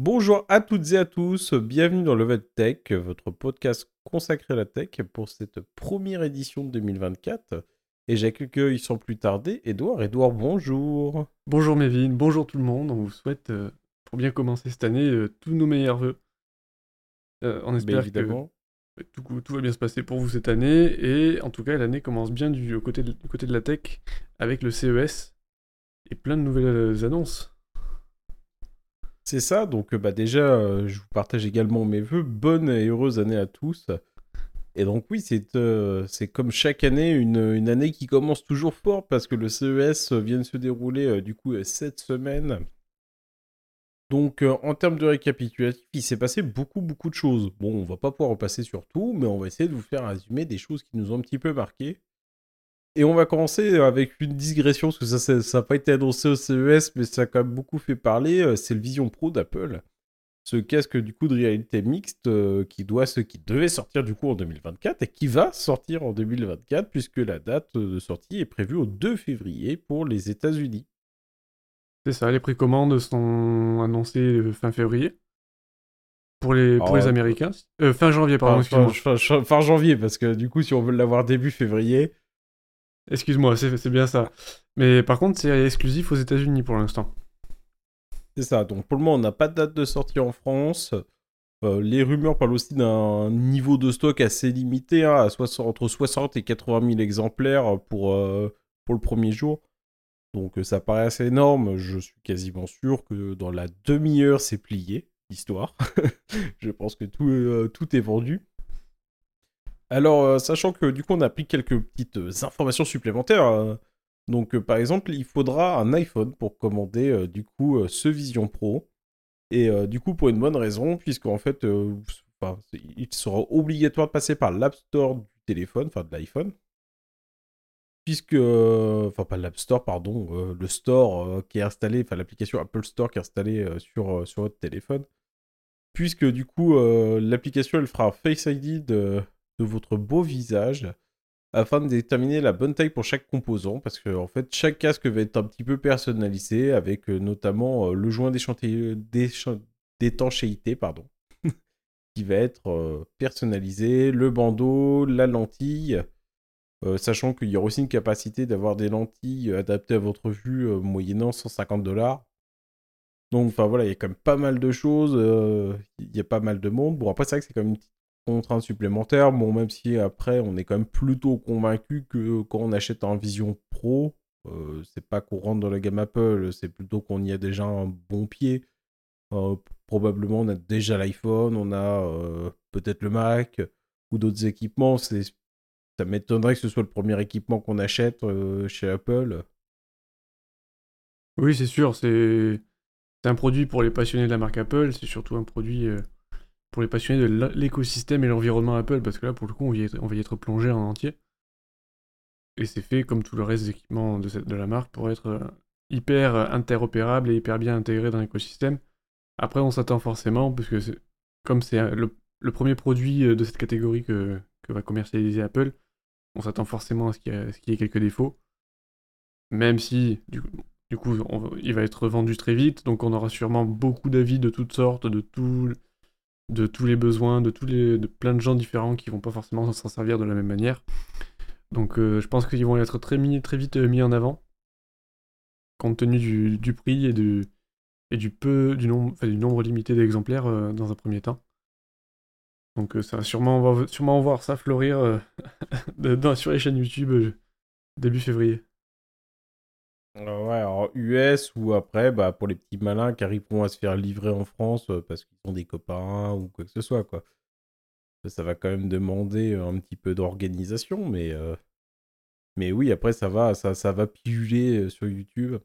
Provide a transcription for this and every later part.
Bonjour à toutes et à tous, bienvenue dans Level Tech, votre podcast consacré à la tech pour cette première édition de 2024. Et j'accueille sans plus tarder Edouard. Edouard, bonjour. Bonjour Mévin, bonjour tout le monde. On vous souhaite, euh, pour bien commencer cette année, euh, tous nos meilleurs voeux. Euh, on espère évidemment. que tout, tout va bien se passer pour vous cette année. Et en tout cas, l'année commence bien du côté de, du côté de la tech avec le CES et plein de nouvelles annonces. C'est ça, donc bah déjà, je vous partage également mes voeux. Bonne et heureuse année à tous. Et donc oui, c'est c'est comme chaque année, une, une, année qui commence toujours fort parce que le CES vient de se dérouler du coup cette semaine. Donc en termes de récapitulatif, il s'est passé beaucoup beaucoup de choses. Bon, on va pas pouvoir repasser sur tout, mais on va essayer de vous faire résumer des choses qui nous ont un petit peu marqué. Et on va commencer avec une digression, parce que ça n'a pas été annoncé au CES, mais ça a quand même beaucoup fait parler. Euh, c'est le Vision Pro d'Apple. Ce casque du coup de réalité mixte euh, qui, doit, ce qui devait sortir du coup en 2024 et qui va sortir en 2024 puisque la date de sortie est prévue au 2 février pour les États-Unis. C'est ça, les précommandes sont annoncées fin février. Pour les, pour les ah, Américains. Euh, fin janvier, pardon, excuse-moi. fin, janvier, parce que du coup, si on veut l'avoir début février, Excuse-moi, c'est bien ça. Mais par contre, c'est exclusif aux États-Unis pour l'instant. C'est ça. Donc pour le moment, on n'a pas de date de sortie en France. Euh, les rumeurs parlent aussi d'un niveau de stock assez limité, hein, entre 60 et 80 000 exemplaires pour, euh, pour le premier jour. Donc euh, ça paraît assez énorme. Je suis quasiment sûr que dans la demi-heure, c'est plié, l'histoire. Je pense que tout, tout est vendu. Alors, euh, sachant que du coup, on a pris quelques petites euh, informations supplémentaires. Euh, donc, par exemple, il faudra un iPhone pour commander du coup ce Vision Pro. Et du coup, pour une bonne raison, puisqu'en fait, il sera obligatoire de passer par l'App Store du téléphone, enfin de l'iPhone. Puisque, enfin, pas l'App Store, pardon, le store qui est installé, enfin l'application Apple Store qui est installée sur, sur votre téléphone. Puisque du coup, l'application elle fera Face ID de votre beau visage afin de déterminer la bonne taille pour chaque composant parce que en fait chaque casque va être un petit peu personnalisé avec euh, notamment euh, le joint d'étanchéité pardon qui va être euh, personnalisé, le bandeau, la lentille sachant qu'il y aura aussi une capacité d'avoir des lentilles adaptées à votre vue moyennant 150 dollars. Donc enfin voilà, il y a quand même pas mal de choses, il y a pas mal de monde. Bon après c'est vrai que c'est quand même une petite contraintes supplémentaires. Bon, même si après, on est quand même plutôt convaincu que quand on achète un Vision Pro, euh, c'est pas qu'on dans la gamme Apple, c'est plutôt qu'on y a déjà un bon pied. Euh, probablement, on a déjà l'iPhone, on a euh, peut-être le Mac ou d'autres équipements. Ça m'étonnerait que ce soit le premier équipement qu'on achète chez Apple. Oui, c'est sûr, c'est un produit pour les passionnés de la marque Apple, c'est surtout un produit pour les passionnés de l'écosystème et l'environnement Apple, parce que là, pour le coup, on va y être, plongé en entier. Et c'est fait comme tout le reste des équipements de, la marque pour être euh, hyper interopérable et hyper bien intégré dans l'écosystème. Après, on s'attend forcément, puisque comme c'est euh, le, premier produit euh, de cette catégorie que, va commercialiser Apple, on s'attend forcément à ce qu'il y, ait quelques défauts. Même si, du, coup, il va être vendu très vite, donc on aura sûrement beaucoup d'avis de toutes sortes, de tout, de tous les besoins, de, tous les, de plein de gens différents qui vont pas forcément s'en servir de la même manière. Donc euh, je pense qu'ils vont être très, très vite euh, mis en avant, compte tenu du, prix et, du, peu, du, nombre, du nombre limité d'exemplaires euh, dans un premier temps. Donc ça va sûrement, on va sûrement voir ça fleurir sur les chaînes YouTube début février. Euh, ouais, alors US ou après, bah, pour les petits malins qui arriveront à se faire livrer en France euh, parce qu'ils ont des copains ou quoi que ce soit, quoi. Ça va quand même demander un petit peu d'organisation, mais, euh, mais oui, après, ça va, ça, ça va sur YouTube.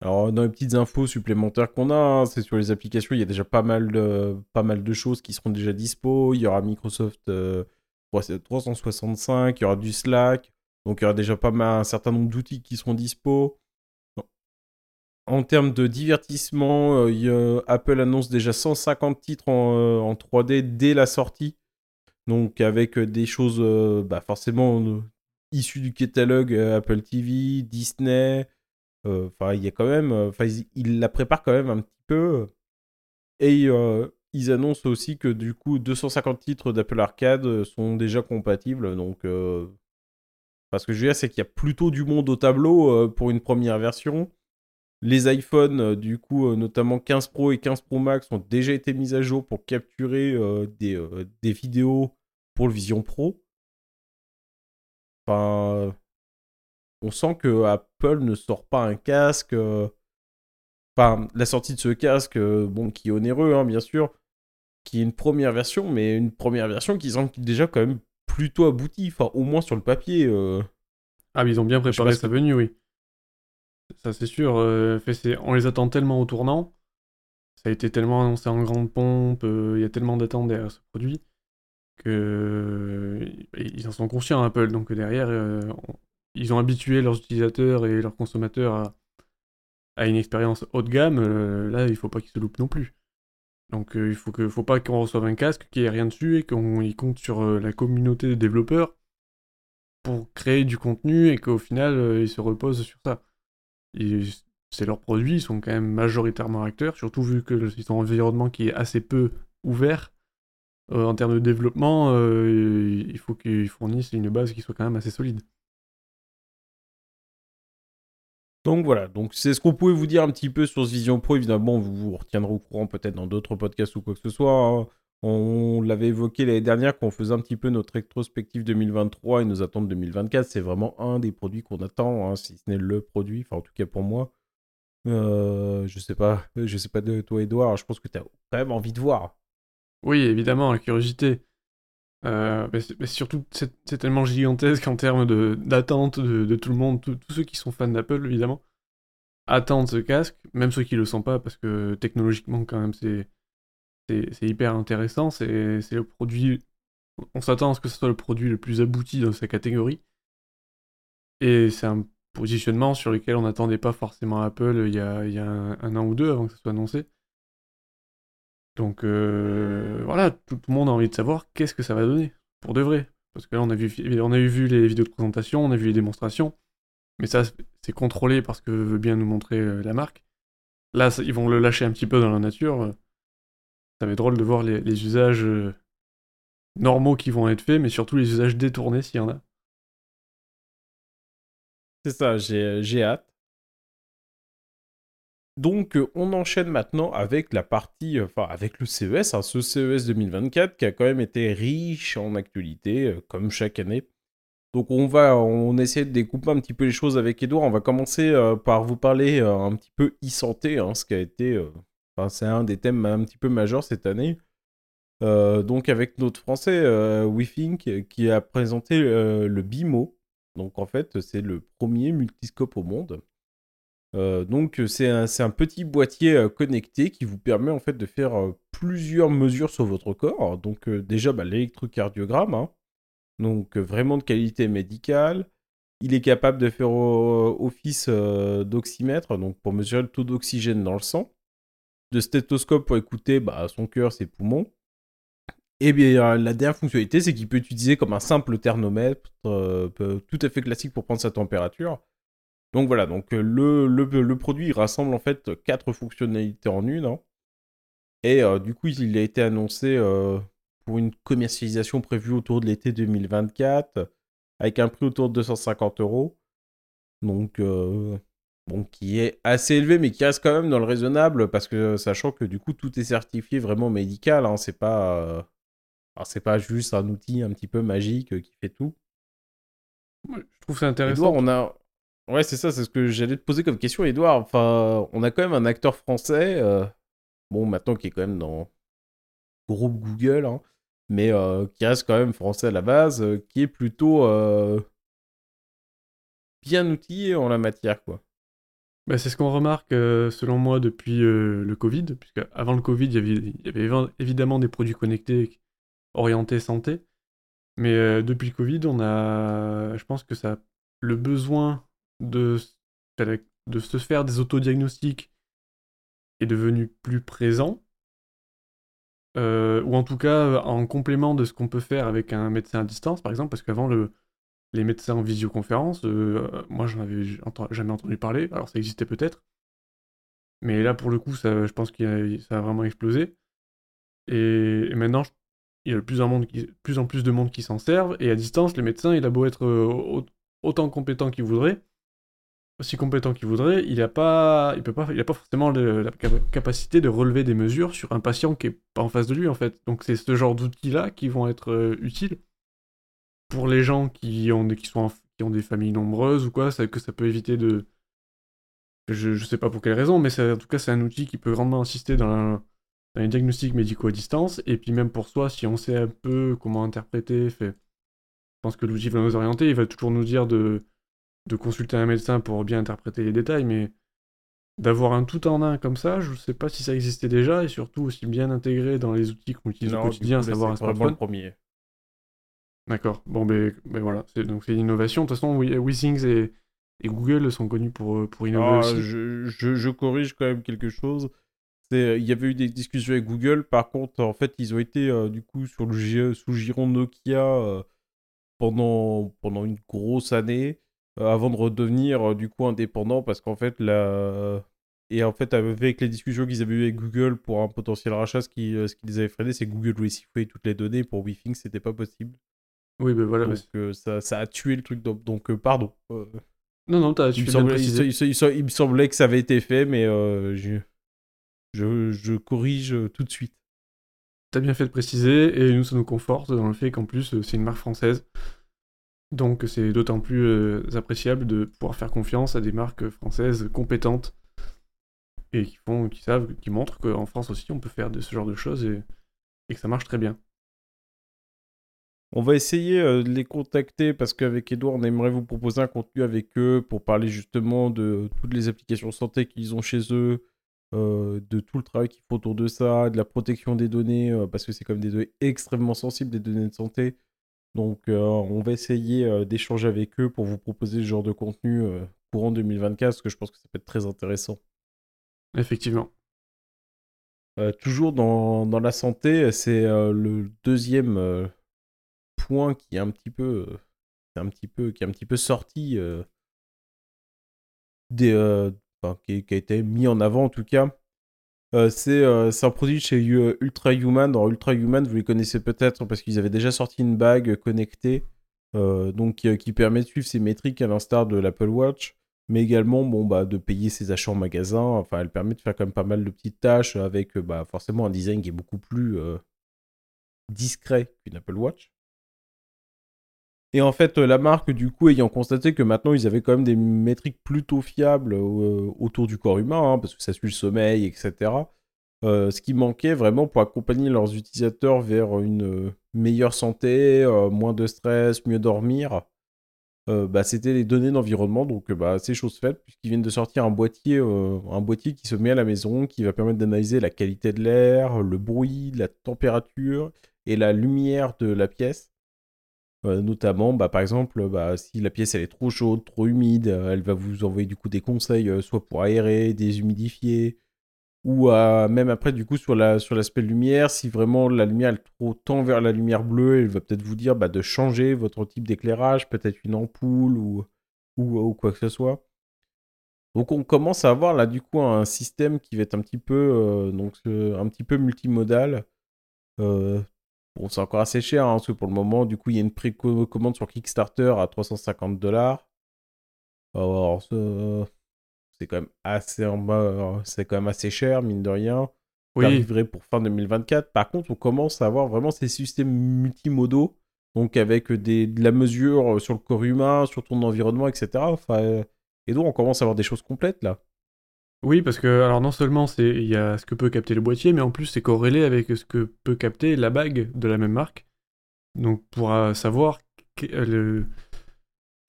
Alors, dans les petites infos supplémentaires qu'on a, hein, c'est sur les applications, il y a déjà pas mal, de, pas mal de choses qui seront déjà dispo. Il y aura Microsoft 365, il y aura du Slack, donc il y aura déjà pas mal, un certain nombre d'outils qui seront dispo. En termes de divertissement, euh, Apple annonce déjà 150 titres en, 3D euh, dès la sortie. Donc avec euh, des choses bah, forcément issues du catalogue Apple TV, Disney. Enfin, il y a quand même. Enfin, il la prépare quand même un petit peu. Et euh, ils annoncent aussi que du coup 250 titres d'Apple Arcade sont déjà compatibles. Donc, euh, parce que je veux dire, c'est qu'il y a plutôt du monde au tableau euh, pour une première version. Les iPhones, du coup, notamment 15 Pro et 15 Pro Max, ont déjà été mis à jour pour capturer des, des vidéos pour le Vision Pro. Enfin, on sent que Apple ne sort pas un casque. Enfin, la sortie de ce casque, bon, qui est onéreux, hein, bien sûr, qui est une première version, mais une première version qui semble déjà quand même plutôt aboutie, enfin, au moins sur le papier. Ah, mais ils ont bien préparé sa venue, oui. Ça, c'est sûr. on les attend tellement au tournant. Ça a été tellement annoncé en grande pompe. Il y a tellement d'attentes derrière ce produit que ils en sont conscients Apple. Donc derrière, euh, ils ont habitué leurs utilisateurs et leurs consommateurs à, une expérience haut de gamme. Euh, là, il faut pas qu'ils se loupent non plus. Donc euh, il faut faut pas qu'on reçoive un casque qui ait rien dessus et qu'on compte sur la communauté de développeurs pour créer du contenu et qu'au final ils se reposent sur ça. C'est leurs produits, ils sont quand même majoritairement acteurs, surtout vu que c'est un environnement qui est assez peu ouvert euh, en termes de développement, euh, il faut qu'ils fournissent une base qui soit quand même assez solide. Donc voilà, c'est ce qu'on pouvait vous dire un petit peu sur ce Vision Pro. Évidemment, vous vous retiendrez au courant peut-être dans d'autres podcasts ou quoi que ce soit. Hein. On l'avait évoqué l'année dernière quand on faisait un petit peu notre rétrospective 2023 et nos attentes 2024. C'est vraiment un des produits qu'on attend, hein, si ce n'est le produit, en tout cas pour moi. Euh, je sais pas, je sais pas de toi Edouard, je pense que tu as quand même envie de voir. Oui, évidemment, la curiosité. Euh, mais, surtout, c'est tellement gigantesque en termes d'attente de, tout le monde, tous ceux qui sont fans d'Apple, évidemment, attendent ce casque, même ceux qui le sont pas, parce que technologiquement, quand même, c'est hyper intéressant. C'est le produit. On s'attend à ce que ce soit le produit le plus abouti dans sa catégorie. Et c'est un positionnement sur lequel on n'attendait pas forcément Apple il y a, il y a un, an ou deux avant que ça soit annoncé. Donc euh, voilà, tout, le monde a envie de savoir qu'est-ce que ça va donner, pour de vrai. Parce que là, on a, vu, on a vu les vidéos de présentation, on a vu les démonstrations, mais ça, c'est contrôlé parce que veut bien nous montrer euh, la marque. Là, ils vont le lâcher un petit peu dans la nature. Ça être drôle de voir les, usages euh, normaux qui vont être faits, mais surtout les usages détournés s'il y en a. C'est ça, j'ai hâte. Donc, euh, on enchaîne maintenant avec la partie, euh, enfin, avec le CES, hein, ce CES 2024 qui a quand même été riche en actualité, euh, comme chaque année. Donc, on va, on essaie de découper un petit peu les choses avec Edouard. On va commencer par vous parler un petit peu e-santé, hein, ce qui a été, c'est un des thèmes un petit peu majeurs cette année. donc, avec notre français WeThink qui a présenté le BIMO. Donc, en fait, c'est le premier multiscope au monde. Euh, donc c'est un, petit boîtier euh, connecté qui vous permet en fait de faire euh, plusieurs mesures sur votre corps. Donc déjà bah, l'électrocardiogramme, hein. donc vraiment de qualité médicale. Il est capable de faire office d'oxymètre, donc pour mesurer le taux d'oxygène dans le sang. De stéthoscope pour écouter bah, son cœur, ses poumons. Et bien la dernière fonctionnalité, c'est qu'il peut utiliser comme un simple thermomètre, tout à fait classique pour prendre sa température. Donc voilà, donc euh, le, produit rassemble en fait quatre fonctionnalités en une. Hein. Et euh, du coup, il a été annoncé euh, pour une commercialisation prévue autour de l'été 2024, avec un prix autour de 250 euros. Donc, bon, qui est assez élevé, mais qui reste quand même dans le raisonnable, parce que sachant que du coup, tout est certifié vraiment médical. Hein, c'est pas, c'est pas juste un outil un petit peu magique qui fait tout. je trouve ça intéressant. on a, Ouais, c'est ça, c'est ce que j'allais te poser comme question, Edouard. Enfin, on a quand même un acteur français, euh, bon, maintenant qui est quand même dans groupe Google, hein, mais euh, qui reste quand même français à la base, euh, qui est plutôt bien outillé en la matière, quoi. Bah, c'est ce qu'on remarque, selon moi, depuis le Covid, puisque avant le Covid, il y, avait, évidemment des produits connectés orientés santé, mais depuis le Covid, on a, je pense que ça, le besoin de, de se faire des autodiagnostics est devenu plus présent. Euh, ou en tout cas en complément de ce qu'on peut faire avec un médecin à distance, par exemple, parce qu'avant, le, les médecins en visioconférence, euh, moi j'en avais jamais entendu parler, alors ça existait peut-être, Mais là, pour le coup, je pense que ça a vraiment explosé. Et, maintenant, il y a de plus en, plus de monde qui s'en servent. Et à distance, les médecins, il a beau être euh, autant compétent qu'il voudrait, aussi compétent qu'il voudrait, il n'a pas, pas, il a pas forcément la capacité de relever des mesures sur un patient qui est pas en face de lui en fait. Donc c'est ce genre d'outils-là qui vont être euh, utiles pour les gens qui ont des, qui sont qui ont des familles nombreuses ou quoi, ça, que ça peut éviter de, je, je sais pas pour quelle raison, mais en tout cas c'est un outil qui peut grandement assister dans, dans les diagnostics médicaux à distance et puis même pour soi si on sait un peu comment interpréter, fait, je pense que l'outil va nous orienter, il va toujours nous dire de de consulter un médecin pour bien interpréter les détails, mais d'avoir un tout en un comme ça, je ne sais pas si ça existait déjà, et surtout aussi bien intégré dans les outils qu'on utilise au quotidien, savoir un smartphone. le premier. D'accord. Bon, ben, ben voilà. Donc c'est une innovation. De toute façon, WeThings et, et Google sont connus pour, pour innover ah, Je, je, corrige quand même quelque chose. Il y avait eu des discussions avec Google. Par contre, en fait, ils ont été euh, du coup sur le sous giron Nokia euh, pendant, pendant une grosse année. Euh, avant de redevenir euh, du coup indépendant parce qu'en fait la et en fait avec les discussions qu'ils avaient eues avec Google pour un potentiel rachat ce qui, euh, ce qui les avait freinés c'est Google voulait toutes les données pour WeThings c'était pas possible oui ben voilà donc ça, ça, a tué le truc donc, pardon non non t'as il, me semblait, il, me semblait que ça avait été fait mais je, je, je corrige tout de suite T'as bien fait de préciser, et nous, ça nous conforte dans le fait qu'en plus, c'est une marque française. Donc c'est d'autant plus euh, appréciable de pouvoir faire confiance à des marques françaises compétentes et qui font, qui savent, qui montrent qu'en France aussi on peut faire de ce genre de choses et, que ça marche très bien. On va essayer euh, de les contacter parce qu'avec Edouard, on aimerait vous proposer un contenu avec eux pour parler justement de toutes les applications santé qu'ils ont chez eux, euh, de tout le travail qu'ils font autour de ça, de la protection des données, parce que c'est comme des données extrêmement sensibles, des données de santé. Donc, euh, on va essayer euh, d'échanger avec eux pour vous proposer ce genre de contenu euh, courant 2024, parce que je pense que ça peut être très intéressant. Effectivement. toujours dans, dans, la santé, c'est le deuxième point qui est un petit peu, un petit peu, qui est un petit peu sorti des, qui, qui, a été mis en avant en tout cas euh, euh, c'est un produit chez Ultra Human. Dans Ultra Human, vous les connaissez peut-être parce qu'ils avaient déjà sorti une bague connectée euh, donc, qui permet de suivre ses métriques à l'instar de l'Apple Watch, mais également bon, bah, de payer ses achats en magasin. Enfin, elle permet de faire quand même pas mal de petites tâches avec bah, forcément un design qui est beaucoup plus discret qu'une Apple Watch. Et en fait, la marque, du coup, ayant constaté que maintenant ils avaient quand même des métriques plutôt fiables euh, autour du corps humain, hein, parce que ça suit le sommeil, etc. Euh, ce qui manquait vraiment pour accompagner leurs utilisateurs vers une euh, meilleure santé, moins de stress, mieux dormir, bah, c'était les données d'environnement. Donc, bah, c'est chose faite, puisqu'ils viennent de sortir un boîtier, un boîtier qui se met à la maison, qui va permettre d'analyser la qualité de l'air, le bruit, la température et la lumière de la pièce euh, notamment, bah, par exemple, bah, si la pièce elle est trop chaude, trop humide, euh, elle va vous envoyer du coup des conseils, euh, soit pour aérer, déshumidifier, ou même après du coup sur la sur l'aspect lumière, si vraiment la lumière elle trop tend vers la lumière bleue, elle va peut-être vous dire bah, de changer votre type d'éclairage, peut-être une ampoule ou, ou, quoi que ce soit. Donc on commence à avoir là du coup un système qui va être un petit peu donc un petit peu multimodal. Bon, c'est encore assez cher, hein, parce que pour le moment, du coup, il y a une précommande sur Kickstarter à 350 dollars. Alors, c'est quand même assez en bas, c'est quand même assez cher, mine de rien. Oui. arriverait pour fin 2024. Par contre, on commence à avoir vraiment ces systèmes multimodaux, donc avec des, de la mesure sur le corps humain, sur ton environnement, etc. Enfin, et donc, on commence à avoir des choses complètes là. Oui, parce que alors non seulement c'est il y a ce que peut capter le boîtier, mais en plus c'est corrélé avec ce que peut capter la bague de la même marque. Donc pour euh, savoir euh,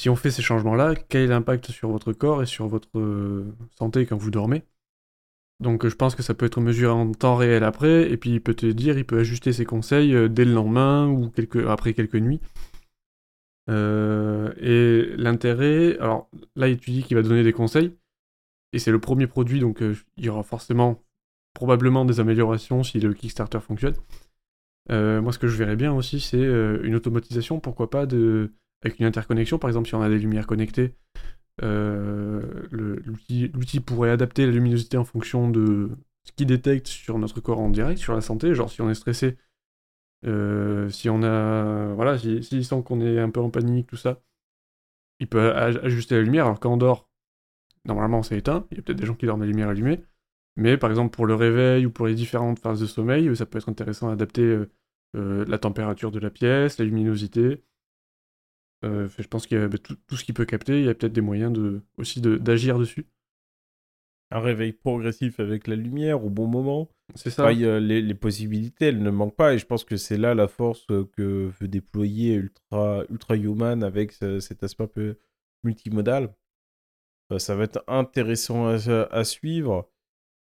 si on fait ces changements-là, quel est l'impact sur votre corps et sur votre euh, santé quand vous dormez. Donc je pense que ça peut être mesuré en temps réel après, et puis il peut te dire, il peut ajuster ses conseils dès le lendemain ou après quelques nuits. et l'intérêt, alors là il te dit qu'il va donner des conseils, et c'est le premier produit, donc euh, il y aura forcément, probablement des améliorations si le Kickstarter fonctionne. Euh, moi, ce que je verrais bien aussi, c'est euh, une automatisation, pourquoi pas, de... avec une interconnexion, par exemple, si on a des lumières connectées, L'outil pourrait adapter la luminosité en fonction de ce qu'il détecte sur notre corps en direct, sur la santé. Genre si on est stressé, si on a. Voilà, s'il si, sent qu'on est un peu en panique, tout ça, il peut ajuster la lumière. Alors quand on dort, normalement c'est éteint. Il y a peut-être des gens qui dorment la lumière allumée. Mais par exemple pour le réveil ou pour les différentes phases de sommeil, ça peut être intéressant d'adapter la température de la pièce, la luminosité. Euh, je pense qu'il y a bah, tout, ce qu'il peut capter, il y a peut-être des moyens de, aussi d'agir dessus. Un réveil progressif avec la lumière au bon moment. C'est ça. les, les, possibilités, elles ne manquent pas, et je pense que c'est là la force que veut déployer Ultra, Ultra Human avec cet aspect un peu multimodal. Euh, ça va être intéressant à, suivre.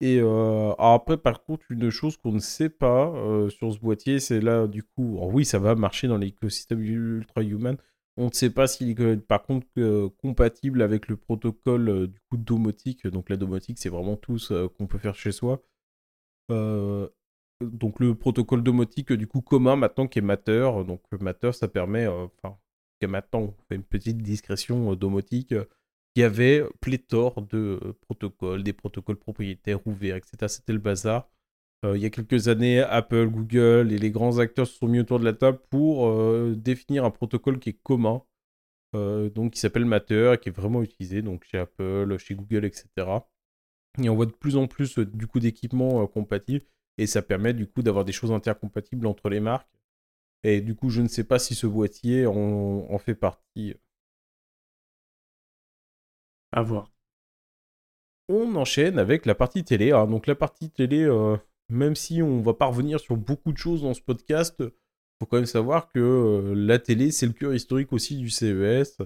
Et euh, après, par contre, une chose qu'on ne sait pas sur ce boîtier, c'est là, du coup, oui, ça va marcher dans l'écosystème Ultra Human, on ne sait pas s'il est par contre compatible avec le protocole euh, du coup domotique. Donc la domotique, c'est vraiment tout ce euh, qu'on peut faire chez soi. Euh, donc le protocole domotique du coup commun maintenant qui est Matter. Donc Matter, ça permet, enfin, maintenant on fait une petite discrétion domotique. Il y avait pléthore de protocoles, des protocoles propriétaires ouverts, etc. C'était le bazar. Euh, il y a quelques années, Apple, Google et les grands acteurs se sont mis autour de la table pour euh, définir un protocole qui est commun, euh, donc qui s'appelle Matter, qui est vraiment utilisé donc chez Apple, chez Google, etc. Et on voit de plus en plus du coup d'équipements compatibles et ça permet du coup d'avoir des choses intercompatibles entre les marques. Et du coup, je ne sais pas si ce boîtier en, fait partie. À voir. On enchaîne avec la partie télé. Hein. Donc la partie télé, même si on va pas revenir sur beaucoup de choses dans ce podcast, faut quand même savoir que euh, la télé, c'est le cœur historique aussi du CES.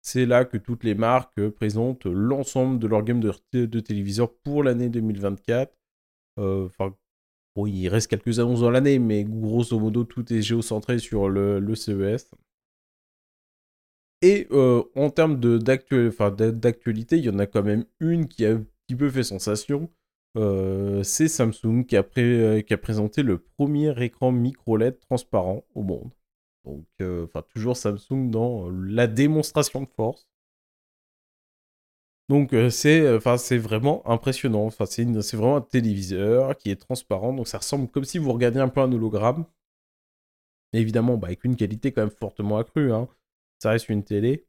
C'est là que toutes les marques présentent l'ensemble de leur gamme de, téléviseurs pour l'année 2024. Euh, enfin, il reste quelques annonces dans l'année, mais grosso modo, tout est géocentré sur le, CES. Et euh, en termes d'actualité, il y en a quand même une qui a un petit peu fait sensation. Euh, c'est Samsung qui a, euh, qui a, présenté le premier écran micro LED transparent au monde. Donc, toujours Samsung dans la démonstration de force. Donc, c'est vraiment impressionnant. C'est vraiment un téléviseur qui est transparent. Donc, ça ressemble comme si vous regardiez un peu un hologramme. évidemment, bah, avec une qualité quand même fortement accrue. Hein. Ça reste une télé.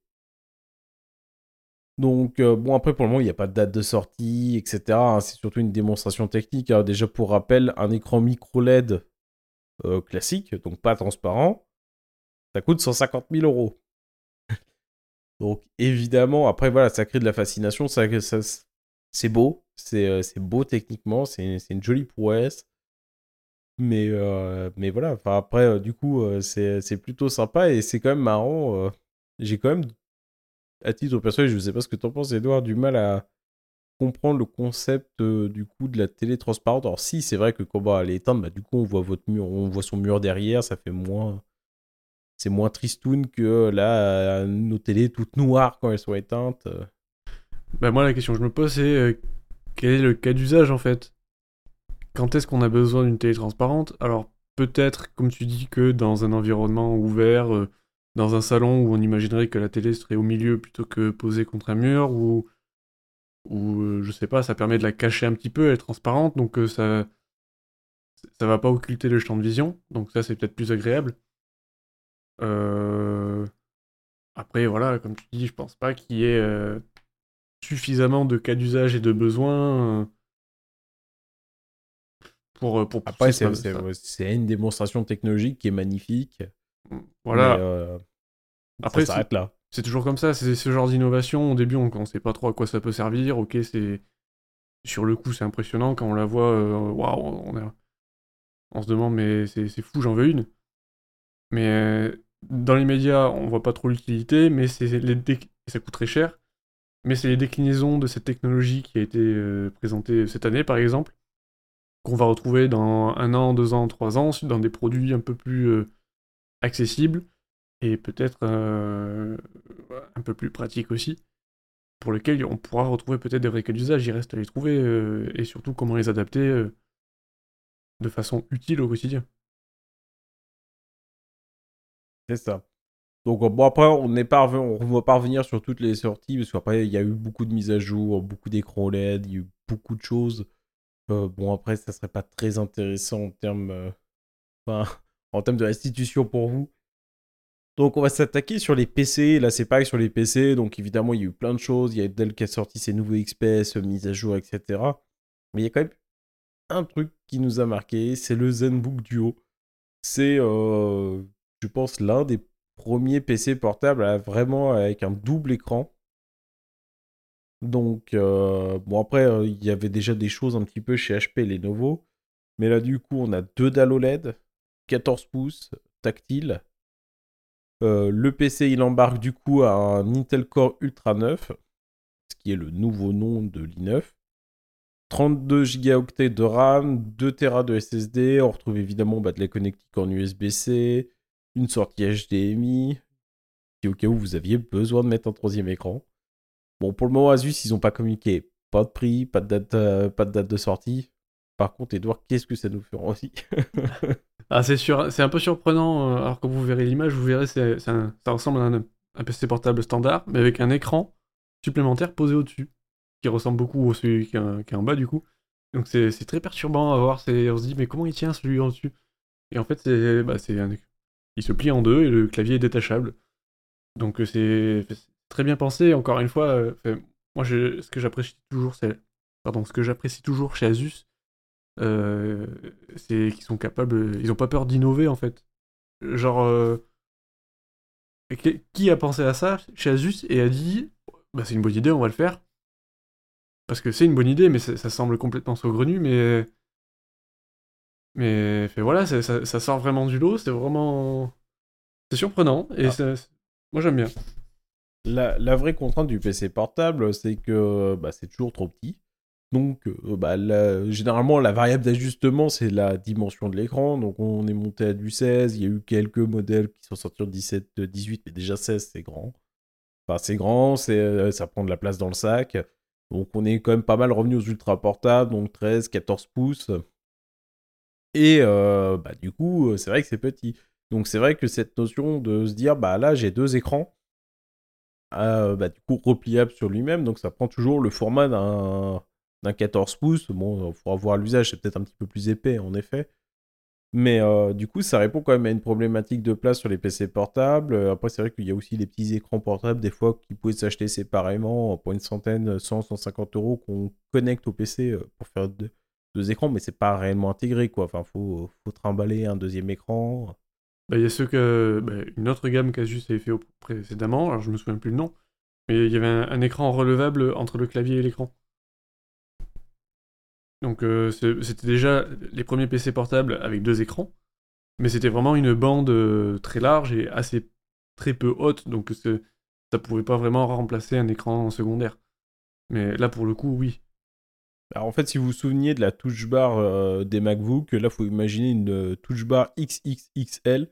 Donc, euh, bon, après, pour le moment, il n'y a pas de date de sortie, etc. Hein. c'est surtout une démonstration technique. Hein. Déjà, pour rappel, un écran micro LED euh, classique, donc pas transparent, ça coûte 150 000 euros. donc, évidemment, après, voilà, ça crée de la fascination. C'est beau, euh, c'est beau techniquement, c'est une jolie prouesse. Mais, mais voilà, après, du coup, c'est plutôt sympa et c'est quand même marrant. J'ai quand même à titre personnel, je ne sais pas ce que tu en penses, Edouard, du mal à comprendre le concept euh, du coup de la télé transparente. Alors si c'est vrai que quand bah, elle est éteinte, bah, du coup on voit votre mur, on voit son mur derrière, ça fait moins c'est moins tristoun que là nos télés toutes noires quand elles sont éteintes. Bah moi la question que je me pose c'est euh, quel est le cas d'usage en fait? Quand est-ce qu'on a besoin d'une télé transparente Alors peut-être comme tu dis que dans un environnement ouvert euh, dans un salon où on imaginerait que la télé serait au milieu plutôt que posée contre un mur, ou, ou euh, je sais pas, ça permet de la cacher un petit peu, elle est transparente, donc euh, ça ça va pas occulter le champ de vision, donc ça c'est peut-être plus agréable. Après voilà, comme tu dis, je pense pas qu'il y ait suffisamment de cas d'usage et de besoins pour, pour Après, c'est une démonstration technologique qui est magnifique. Voilà. Euh, Après, ça s'arrête là. C'est toujours comme ça, c'est ce genre d'innovation. Au début, on ne sait pas trop à quoi ça peut servir. Ok, c'est. Sur le coup, c'est impressionnant. Quand on la voit, euh, waouh, on, on se demande, mais c'est fou, j'en veux une. Mais euh, dans les médias, on voit pas trop l'utilité, mais c'est les ça coûte très cher. Mais c'est les déclinaisons de cette technologie qui a été présentée cette année, par exemple, qu'on va retrouver dans un an, deux ans, trois ans, dans des produits un peu plus accessible et peut-être euh, un peu plus pratique aussi, pour lequel on pourra retrouver peut-être des vrais cas d'usage, il reste à les trouver, euh, et surtout comment les adapter euh, de façon utile au quotidien. C'est ça. Donc bon après on n'est pas on va pas revenir sur toutes les sorties parce qu'après il y a eu beaucoup de mises à jour, beaucoup d'écrans LED, il y a eu beaucoup de choses. Euh, bon après ça serait pas très intéressant en termes euh, en termes de restitution pour vous. Donc on va s'attaquer sur les PC, là c'est pareil sur les PC, donc évidemment il y a eu plein de choses, il y a Dell qui a sorti ses nouveaux XPS, mises à jour, etc. Mais il y a quand même un truc qui nous a marqué, c'est le ZenBook Duo. C'est, euh, je pense, l'un des premier PC portable vraiment avec un double écran. Donc, euh, bon, après, euh, il y avait déjà des choses un petit peu chez HP et Lenovo. Mais là, du coup, on a deux dalles OLED, 14 pouces, tactile. Euh, le PC, il embarque du coup un Intel Core Ultra 9, ce qui est le nouveau nom de l'i9. 32 Go de RAM, 2 Tera de SSD. On retrouve évidemment bah, de la connectique en USB-C, une sortie HDMI, et au cas où vous aviez besoin de mettre un troisième écran. Bon, pour le moment, Asus, ils n'ont pas communiqué. Pas de prix, pas de date, euh, pas de, date de sortie. Par contre, Edouard, qu'est-ce que ça nous fera aussi Ah, c'est sûr, c'est un peu surprenant. Euh, alors, quand vous verrez l'image, vous verrez, c'est, ça ressemble à un, PC portable standard, mais avec un écran supplémentaire posé au-dessus, qui ressemble beaucoup au celui qui est, en bas, du coup. Donc, c'est, très perturbant à voir. On se dit, mais comment il tient celui en dessus? Et en fait, c'est, bah, c'est un, il se plie en deux et le clavier est détachable. Donc euh, c'est très bien pensé. Encore une fois, euh, moi ce que j'apprécie toujours, c'est pardon, ce que j'apprécie toujours chez Asus, euh, c'est qu'ils sont capables, ils ont pas peur d'innover en fait. Genre, qui a pensé à ça chez Asus et a dit, bah c'est une bonne idée, on va le faire. Parce que c'est une bonne idée, mais ça semble complètement saugrenu, mais mais voilà, ça, ça, sort vraiment du lot, c'est vraiment. C'est surprenant, et ah. moi j'aime bien. La, vraie contrainte du PC portable, c'est que bah, c'est toujours trop petit. Donc, euh, bah, généralement, la variable d'ajustement, c'est la dimension de l'écran. Donc, on est monté à du 16. Il y a eu quelques modèles qui sont sortis en 17, 18, mais déjà 16, c'est grand. Enfin, c'est grand, euh, ça prend de la place dans le sac. Donc, on est quand même pas mal revenu aux ultra portables, donc 13, 14 pouces. Et euh, bah, du coup, euh, c'est vrai que c'est petit. Donc c'est vrai que cette notion de se dire, bah là j'ai deux écrans, euh, bah, du coup repliable sur lui-même, donc ça prend toujours le format d'un, 14 pouces. Bon, il faudra voir l'usage, c'est peut-être un petit peu plus épais en effet. Mais du coup, ça répond quand même à une problématique de place sur les PC portables. Après, c'est vrai qu'il y a aussi des petits écrans portables, des fois, qui pouvaient s'acheter séparément pour une centaine, 100, 150 euros qu'on connecte au PC pour faire deux, deux écrans, mais c'est pas réellement intégré, quoi. Enfin, faut, faut trimballer un deuxième écran. Bah, y a ceux que. Bah, une autre gamme qu'Asus avait fait précédemment, alors je me souviens plus le nom, mais il y avait un, écran relevable entre le clavier et l'écran. Donc euh, c'était déjà les premiers PC portables avec deux écrans, mais c'était vraiment une bande euh, très large et assez très peu haute, donc ça pouvait pas vraiment remplacer un écran secondaire. Mais là pour le coup, oui. Alors en fait, si vous vous souveniez de la touche bar euh, des MacBook, là, faut imaginer une touche bar XXXL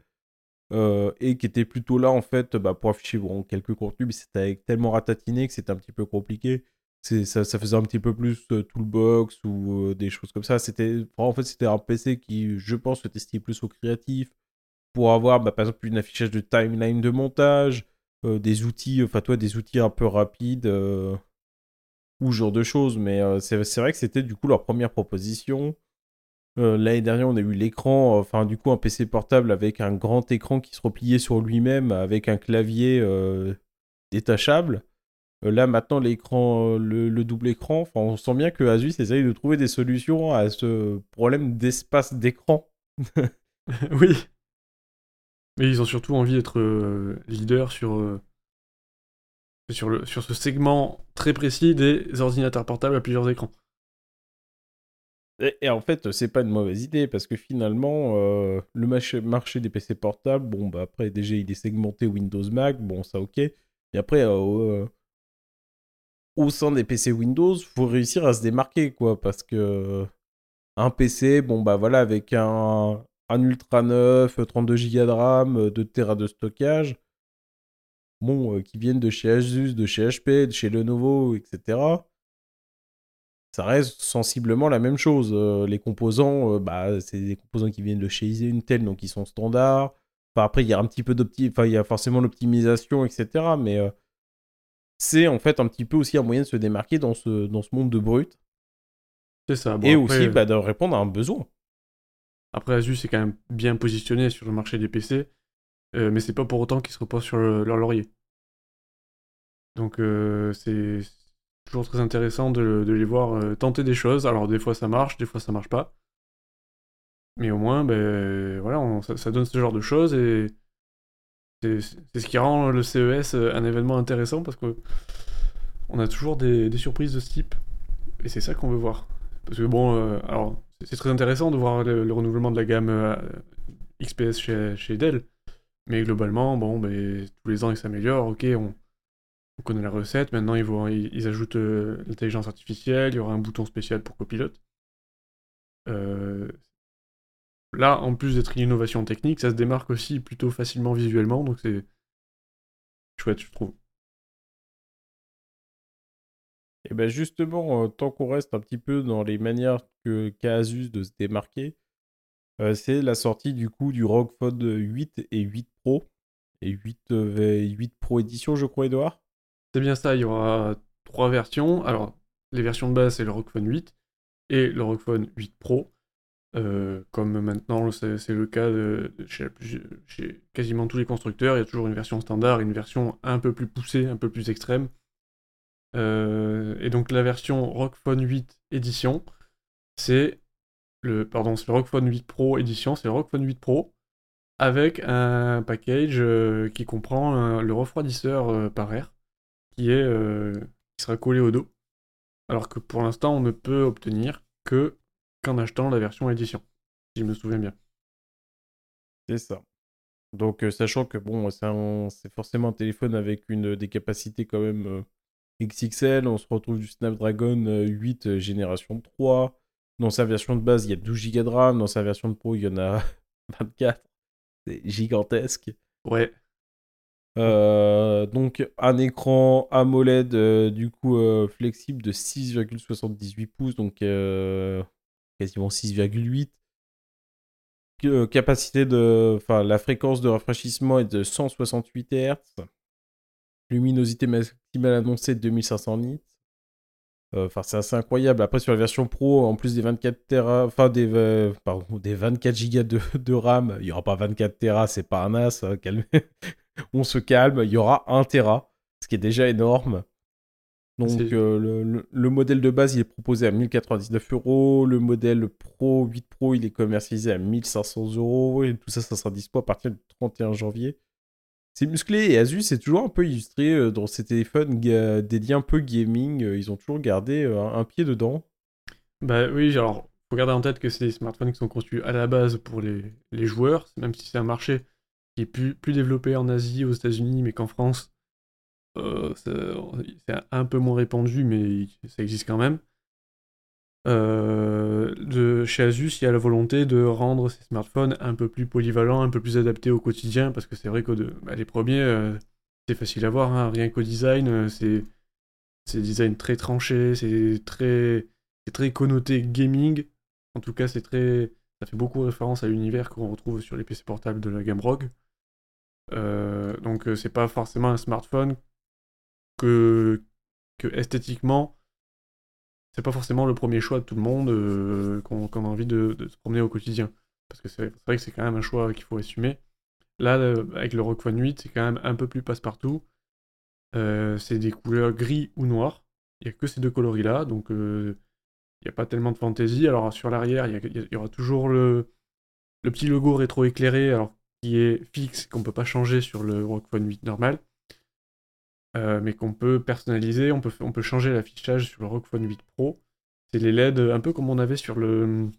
euh, et qui était plutôt là en fait bah, pour afficher quelques contenus, mais c'était tellement ratatiné que c'était un petit peu compliqué. Ça, ça, faisait un petit peu plus toolbox ou des choses comme ça. C'était en fait c'était un PC qui, je pense, se testait plus au créatif pour avoir bah, par exemple une affichage de timeline de montage, des outils, enfin toi des outils un peu rapides ou ce genre de choses. Mais euh, c'est vrai que c'était du coup leur première proposition. Euh, l'année dernière, on a eu l'écran, enfin du coup un PC portable avec un grand écran qui se repliait sur lui-même avec un clavier euh, détachable. là maintenant l'écran, le, double écran, enfin on sent bien que Asus essaye de trouver des solutions à ce problème d'espace d'écran. oui. Mais ils ont surtout envie d'être leader sur sur, le, sur ce segment très précis des ordinateurs portables à plusieurs écrans. Et, en fait, c'est pas une mauvaise idée parce que finalement, euh, le marché, des PC portables, bon, bah après, déjà, il est segmenté Windows Mac, bon, ça ok. Et après, euh, euh, au sein des PC Windows, faut réussir à se démarquer, quoi, parce que un PC, bon, bah voilà, avec un, un Ultra 9, 32 Go de RAM, 2 Tera de stockage, bon, qui viennent de chez Asus, de chez HP, de chez Lenovo, etc., ça reste sensiblement la même chose. Euh, les composants, euh, bah, c'est des composants qui viennent de chez Intel, donc ils sont standards. après, il y a un petit peu d'opti... Enfin, il y a forcément l'optimisation, etc. Mais euh, c'est en fait un petit peu aussi un moyen de se démarquer dans ce, dans ce monde de brut. C'est ça. et aussi bah, de répondre à un besoin. Après, Asus est quand même bien positionné sur le marché des PC, mais c'est pas pour autant qu'ils se reposent sur leur laurier. Donc c'est toujours très intéressant de, les voir euh, tenter des choses. Alors des fois ça marche, des fois ça marche pas. Mais au moins, ben, voilà, ça, donne ce genre de choses et c'est ce qui rend le CES un événement intéressant parce que on a toujours des, surprises de ce type et c'est ça qu'on veut voir. Parce que bon, alors c'est très intéressant de voir le, renouvellement de la gamme euh, XPS chez, Dell. Mais globalement, bon, ben, tous les ans ils s'améliorent, ok, on, connaît la recette, maintenant ils, ajoutent euh, l'intelligence artificielle, il y aura un bouton spécial pour copilote. Euh, là, en plus d'être une innovation technique, ça se démarque aussi plutôt facilement visuellement, donc c'est chouette, je trouve. Et bien justement, tant qu'on reste un petit peu dans les manières que Asus de se démarquer, c'est la sortie du coup du ROG Phone 8 et 8 Pro. Et 8, 8 Pro édition, je crois, Edouard C'est bien ça, il y aura trois versions. Alors, les versions de base, c'est le ROG Phone 8 et le ROG Phone 8 Pro. comme maintenant c'est le cas chez, chez, quasiment tous les constructeurs, il y a toujours une version standard, une version un peu plus poussée, un peu plus extrême. Euh, et donc la version ROG Phone 8 édition, c'est le pardon, c'est le ROG Phone 8 Pro édition, c'est le ROG Phone 8 Pro avec un package euh, qui comprend le refroidisseur euh, par air qui est qui sera collé au dos. Alors que pour l'instant, on ne peut obtenir que qu'en achetant la version édition, si je me souviens bien. C'est ça. Donc, sachant que bon, c'est forcément un téléphone avec une des capacités quand même XXL, on se retrouve du Snapdragon 8 euh, euh, génération 3. Dans sa version de base, il y a 12 Go de RAM. Dans sa version de Pro, il y en a 24. C'est gigantesque. Ouais. Euh, donc un écran AMOLED du coup flexible de 6,78 pouces, donc quasiment 6,8. capacité de, enfin la fréquence de rafraîchissement est de 168 Hz. Luminosité maximale annoncée de 2500 nits. Euh, enfin, c'est assez incroyable. Après, sur la version Pro, en plus des 24 Tera, enfin des, euh, des 24 Go de, de, RAM, il n'y aura pas 24 Tera, c'est pas un as. Hein, On se calme, il y aura 1 Tera, ce qui est déjà énorme. Donc euh, le, le, modèle de base, il est proposé à 1099 euros. Le modèle Pro 8 Pro, il est commercialisé à 1500 euros. Et tout ça, ça sera dispo à partir du 31 janvier. C'est musclé et Asus est toujours un peu illustré euh, dans ses téléphones dédiés un peu gaming. Euh, ils ont toujours gardé un, pied dedans. Bah oui, alors faut garder en tête que c'est des smartphones qui sont conçus à la base pour les, joueurs, même si c'est un marché qui est plus, développé en Asie, aux États-Unis, mais qu'en France, c'est un peu moins répandu, mais ça existe quand même. Euh, chez Asus, il y a la volonté de rendre ces smartphones un peu plus polyvalents, un peu plus adaptés au quotidien, parce que c'est vrai que bah, les premiers, euh, c'est facile à voir, hein, rien qu'au design, euh, c'est c'est design très tranché, c'est très, connoté gaming. En tout cas, c'est très, ça fait beaucoup référence à l'univers qu'on retrouve sur les PC portables de la gamme ROG. donc, c'est pas forcément un smartphone que, que esthétiquement c'est pas forcément le premier choix de tout le monde euh, qu'on a envie de, se promener au quotidien. Parce que c'est vrai que c'est quand même un choix qu'il faut assumer. Là, avec le Rock One 8, c'est quand même un peu plus passe-partout. Euh, c'est des couleurs gris ou noir. Il n'y a que ces deux coloris-là, donc euh, il n'y a pas tellement de fantaisie. Alors sur l'arrière, il y, aura toujours le, le petit logo rétro-éclairé, alors est fixe, qu'on ne peut pas changer sur le Rock One 8 normal. Euh, mais qu'on peut personnaliser, on peut, on peut changer l'affichage sur le ROG Phone 8 Pro. C'est les LED un peu comme on avait sur le,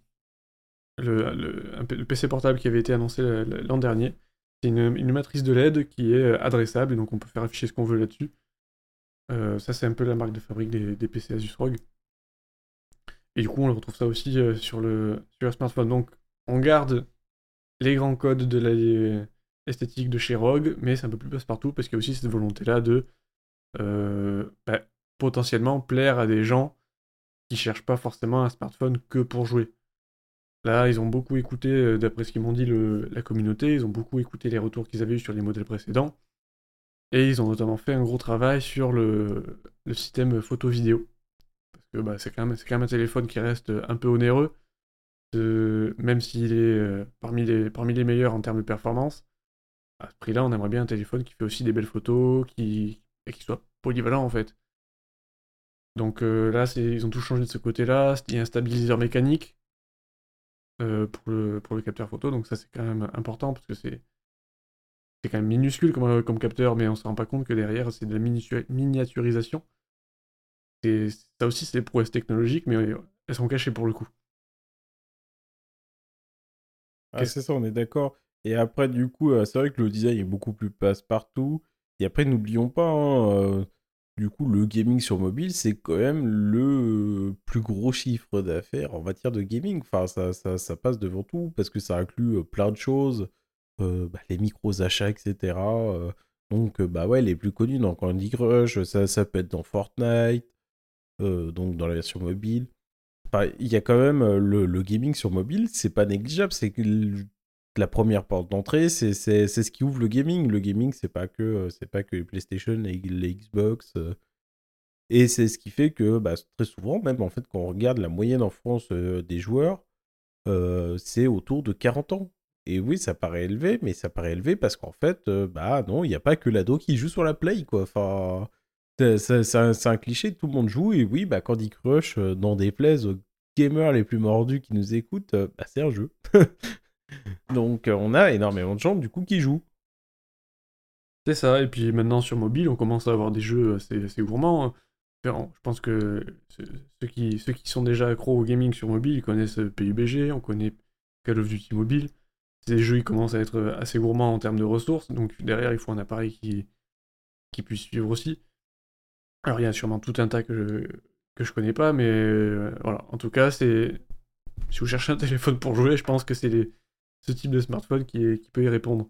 le, le, PC portable qui avait été annoncé l'an dernier. C'est une, matrice de LED qui est euh, adressable et donc on peut faire afficher ce qu'on veut là-dessus. Euh, ça, c'est un peu la marque de fabrique des, PC Asus ROG. Et du coup, on retrouve ça aussi sur, le, sur le smartphone. Donc, on garde les grands codes de l'esthétique de chez ROG, mais c'est un peu plus passe-partout parce qu'il y a aussi cette volonté-là de euh, bah, potentiellement plaire à des gens qui cherchent pas forcément un smartphone que pour jouer. Là, ils ont beaucoup écouté, euh, d'après ce qu'ils m'ont dit, la communauté, ils ont beaucoup écouté les retours qu'ils avaient eu sur les modèles précédents. Et ils ont notamment fait un gros travail sur le, système photo-vidéo. Parce que bah, c'est quand même un téléphone qui reste un peu onéreux, euh, même s'il est euh, parmi, les, meilleurs en termes de performance. À ce prix-là, on aimerait bien un téléphone qui fait aussi des belles photos, qui, et qui soit polyvalent en fait. Donc euh, là, ils ont tout changé de ce côté-là. Il y a un stabiliseur mécanique pour, le, pour le capteur photo, donc ça c'est quand même important parce que c'est quand même minuscule comme, capteur, mais on se rend pas compte que derrière, c'est de la miniaturisation. Et ça aussi, c'est des prouesses technologiques, mais elles sont cachées pour le coup. Ah, c'est ça, on est d'accord. Et après, du coup, euh, c'est vrai que le design est beaucoup plus passe-partout. Et après, n'oublions pas, hein, euh, du coup, le gaming sur mobile, c'est quand même le plus gros chiffre d'affaires en matière de gaming. Enfin, ça, ça, ça, passe devant tout parce que ça inclut euh, plein de choses. Euh, bah, les micros achats, etc. Donc, bah ouais, les plus connus dans Candy Crush, ça, ça peut être dans Fortnite, donc dans la version mobile. Il y a quand même le, gaming sur mobile, c'est pas négligeable, c'est la première porte d'entrée, c'est ce qui ouvre le gaming. Le gaming, c'est pas que c'est pas que les PlayStation et les Xbox. et c'est ce qui fait que bah, très souvent, même en fait, quand on regarde la moyenne en France des joueurs, c'est autour de 40 ans. Et oui, ça paraît élevé, mais ça paraît élevé parce qu'en fait, euh, bah non, il n'y a pas que l'ado qui joue sur la Play, quoi. Enfin, c'est un, cliché, tout le monde joue, et oui, bah Candy Crush, euh, des plays aux gamers les plus mordus qui nous écoutent, euh, bah c'est un jeu. Donc on a énormément de gens, du coup, qui jouent. C'est ça, et puis maintenant sur mobile, on commence à avoir des jeux assez, gourmands. Hein. Je pense que ceux qui, sont déjà accros au gaming sur mobile, ils connaissent PUBG, on connaît Call of Duty Mobile ces jeux ils commencent à être euh, assez gourmands en termes de ressources, donc derrière il faut un appareil qui puisse suivre aussi. Alors il y a sûrement tout un tas que je, que connais pas, mais euh, voilà. En tout cas, c'est si vous cherchez un téléphone pour jouer, je pense que c'est ce type de smartphone qui, peut y répondre.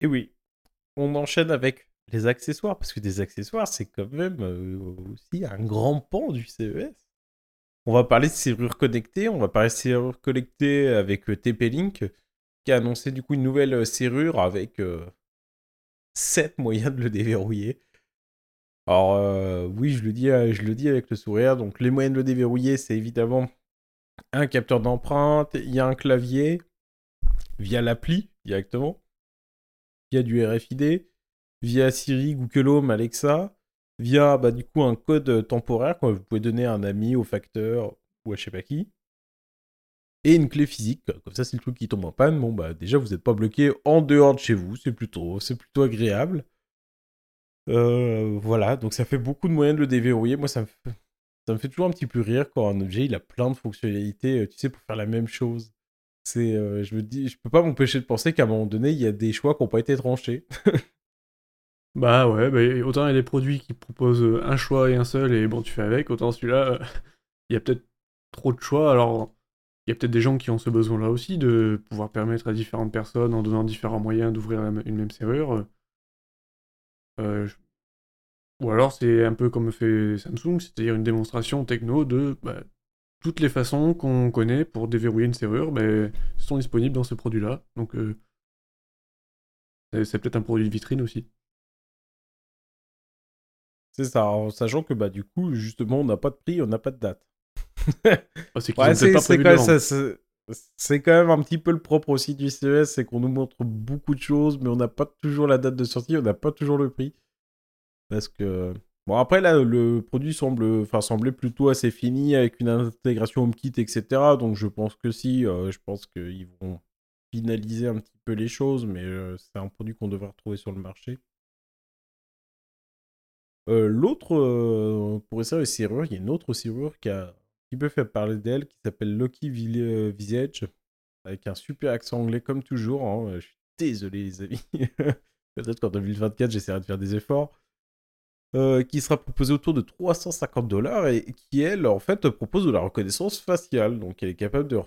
Et oui, on enchaîne avec les accessoires, parce que des accessoires, c'est quand même euh, aussi un grand pan du CES. On va parler de serrures connectées. On va parler de serrures connectées avec euh, TP-Link qui a annoncé du coup une nouvelle serrure avec 7 euh, moyens de le déverrouiller. Alors oui, je le, dis, je le dis avec le sourire. Donc les moyens de le déverrouiller, c'est évidemment un capteur d'empreinte, il y a un clavier via l'appli directement, via du RFID, via Siri, Google Home, Alexa, via bah, du coup un code euh, temporaire que vous pouvez donner à un ami, au facteur ou à je sais pas qui. Et une clé physique, comme ça c'est le truc qui tombe en panne. Bon bah déjà vous n'êtes pas bloqué en dehors de chez vous, c'est plutôt, c'est plutôt agréable. Euh, voilà, donc ça fait beaucoup de moyens de le déverrouiller. Moi ça me, fait, ça me fait toujours un petit peu rire quand un objet il a plein de fonctionnalités, euh, tu sais, pour faire la même chose. C'est, je me dis, je peux pas m'empêcher de penser qu'à un moment donné il y a des choix qui n'ont pas été tranchés. Bah ouais, bah, autant il y a des produits qui proposent euh, un choix et un seul et bon tu fais avec, autant celui-là, il y a peut-être trop de choix. Alors il y a peut-être des gens qui ont ce besoin-là aussi de pouvoir permettre à différentes personnes en donnant différents moyens d'ouvrir une même serrure. Euh, ou alors c'est un peu comme fait Samsung, c'est-à-dire une démonstration techno de bah, toutes les façons qu'on connaît pour déverrouiller une serrure, mais sont disponibles dans ce produit-là. Donc euh, c'est peut-être un produit de vitrine aussi. C'est ça, en sachant que bah du coup, justement, on n'a pas de prix, on n'a pas de date. C'est quand, même un petit peu le propre aussi du CES, c'est qu'on nous montre beaucoup de choses, mais on n'a pas toujours la date de sortie, on n'a pas toujours le prix. Parce que... Bon, après, là, le produit semble, enfin, semblait plutôt assez fini, avec une intégration HomeKit, etc. Donc je pense que si, euh, je pense qu'ils vont finaliser un petit peu les choses, mais euh, c'est un produit qu'on devrait retrouver sur le marché. Euh, l'autre, euh, pour essayer les serrures, il y a une autre serrure qui a qui peut faire parler d'elle, qui s'appelle Lucky euh, Visage, avec un super accent anglais comme toujours. Hein. Je suis désolé les amis. Peut-être qu'en 2024 j'essaierai de faire des efforts. qui sera proposée autour de 350 dollars et qui elle en fait propose de la reconnaissance faciale. Donc elle est capable de,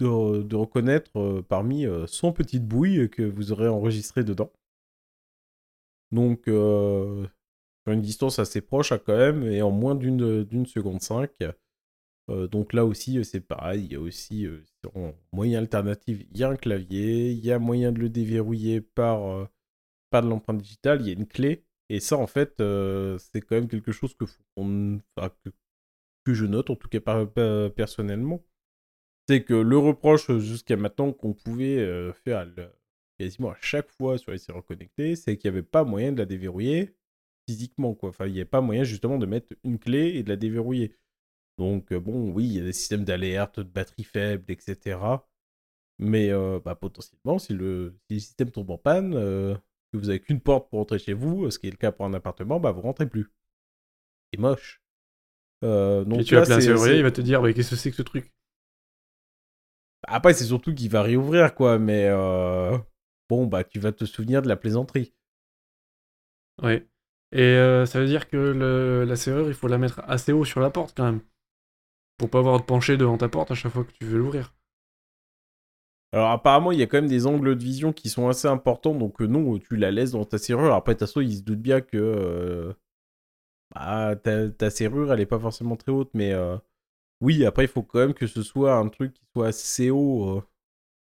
de, de reconnaître parmi 100 petites bouilles que vous aurez enregistrées dedans. Donc sur une distance assez proche hein, quand même, et en moins d'une seconde 5. donc là aussi, c'est pareil, il y a aussi en moyen alternatif, il y a un clavier, il y a moyen de le déverrouiller par, par de l'empreinte digitale, il y a une clé. Et ça, en fait, c'est quand même quelque chose que, que, je note, en tout cas personnellement. C'est que le reproche jusqu'à maintenant qu'on pouvait faire quasiment à chaque fois sur les serveurs connectés, c'est qu'il n'y avait pas moyen de la déverrouiller physiquement. Quoi. Enfin, il n'y avait pas moyen justement de mettre une clé et de la déverrouiller. Donc, bon, oui, il y a des systèmes d'alerte, de batterie faible, etc. Mais bah, potentiellement, si le, si le système tombe en panne, que vous avez qu'une porte pour rentrer chez vous, ce qui est le cas pour un appartement, bah vous rentrez plus. C'est moche. donc et tu vas appeler un serrurier, il va te dire mais qu'est-ce que c'est que ce truc? Après, c'est surtout qu'il va réouvrir, quoi, mais bon, bah tu vas te souvenir de la plaisanterie. Ouais. Et ça veut dire que le... la serrure, il faut la mettre assez haut sur la porte quand même. Pour pas avoir de pencher devant ta porte à chaque fois que tu veux l'ouvrir. Alors apparemment, il y a quand même des angles de vision qui sont assez importants, donc euh, non, tu la laisses dans ta serrure. Après, de toute façon, il se doute bien que euh, bah, ta, serrure, elle est pas forcément très haute, mais euh, oui, après, il faut quand même que ce soit un truc qui soit assez haut.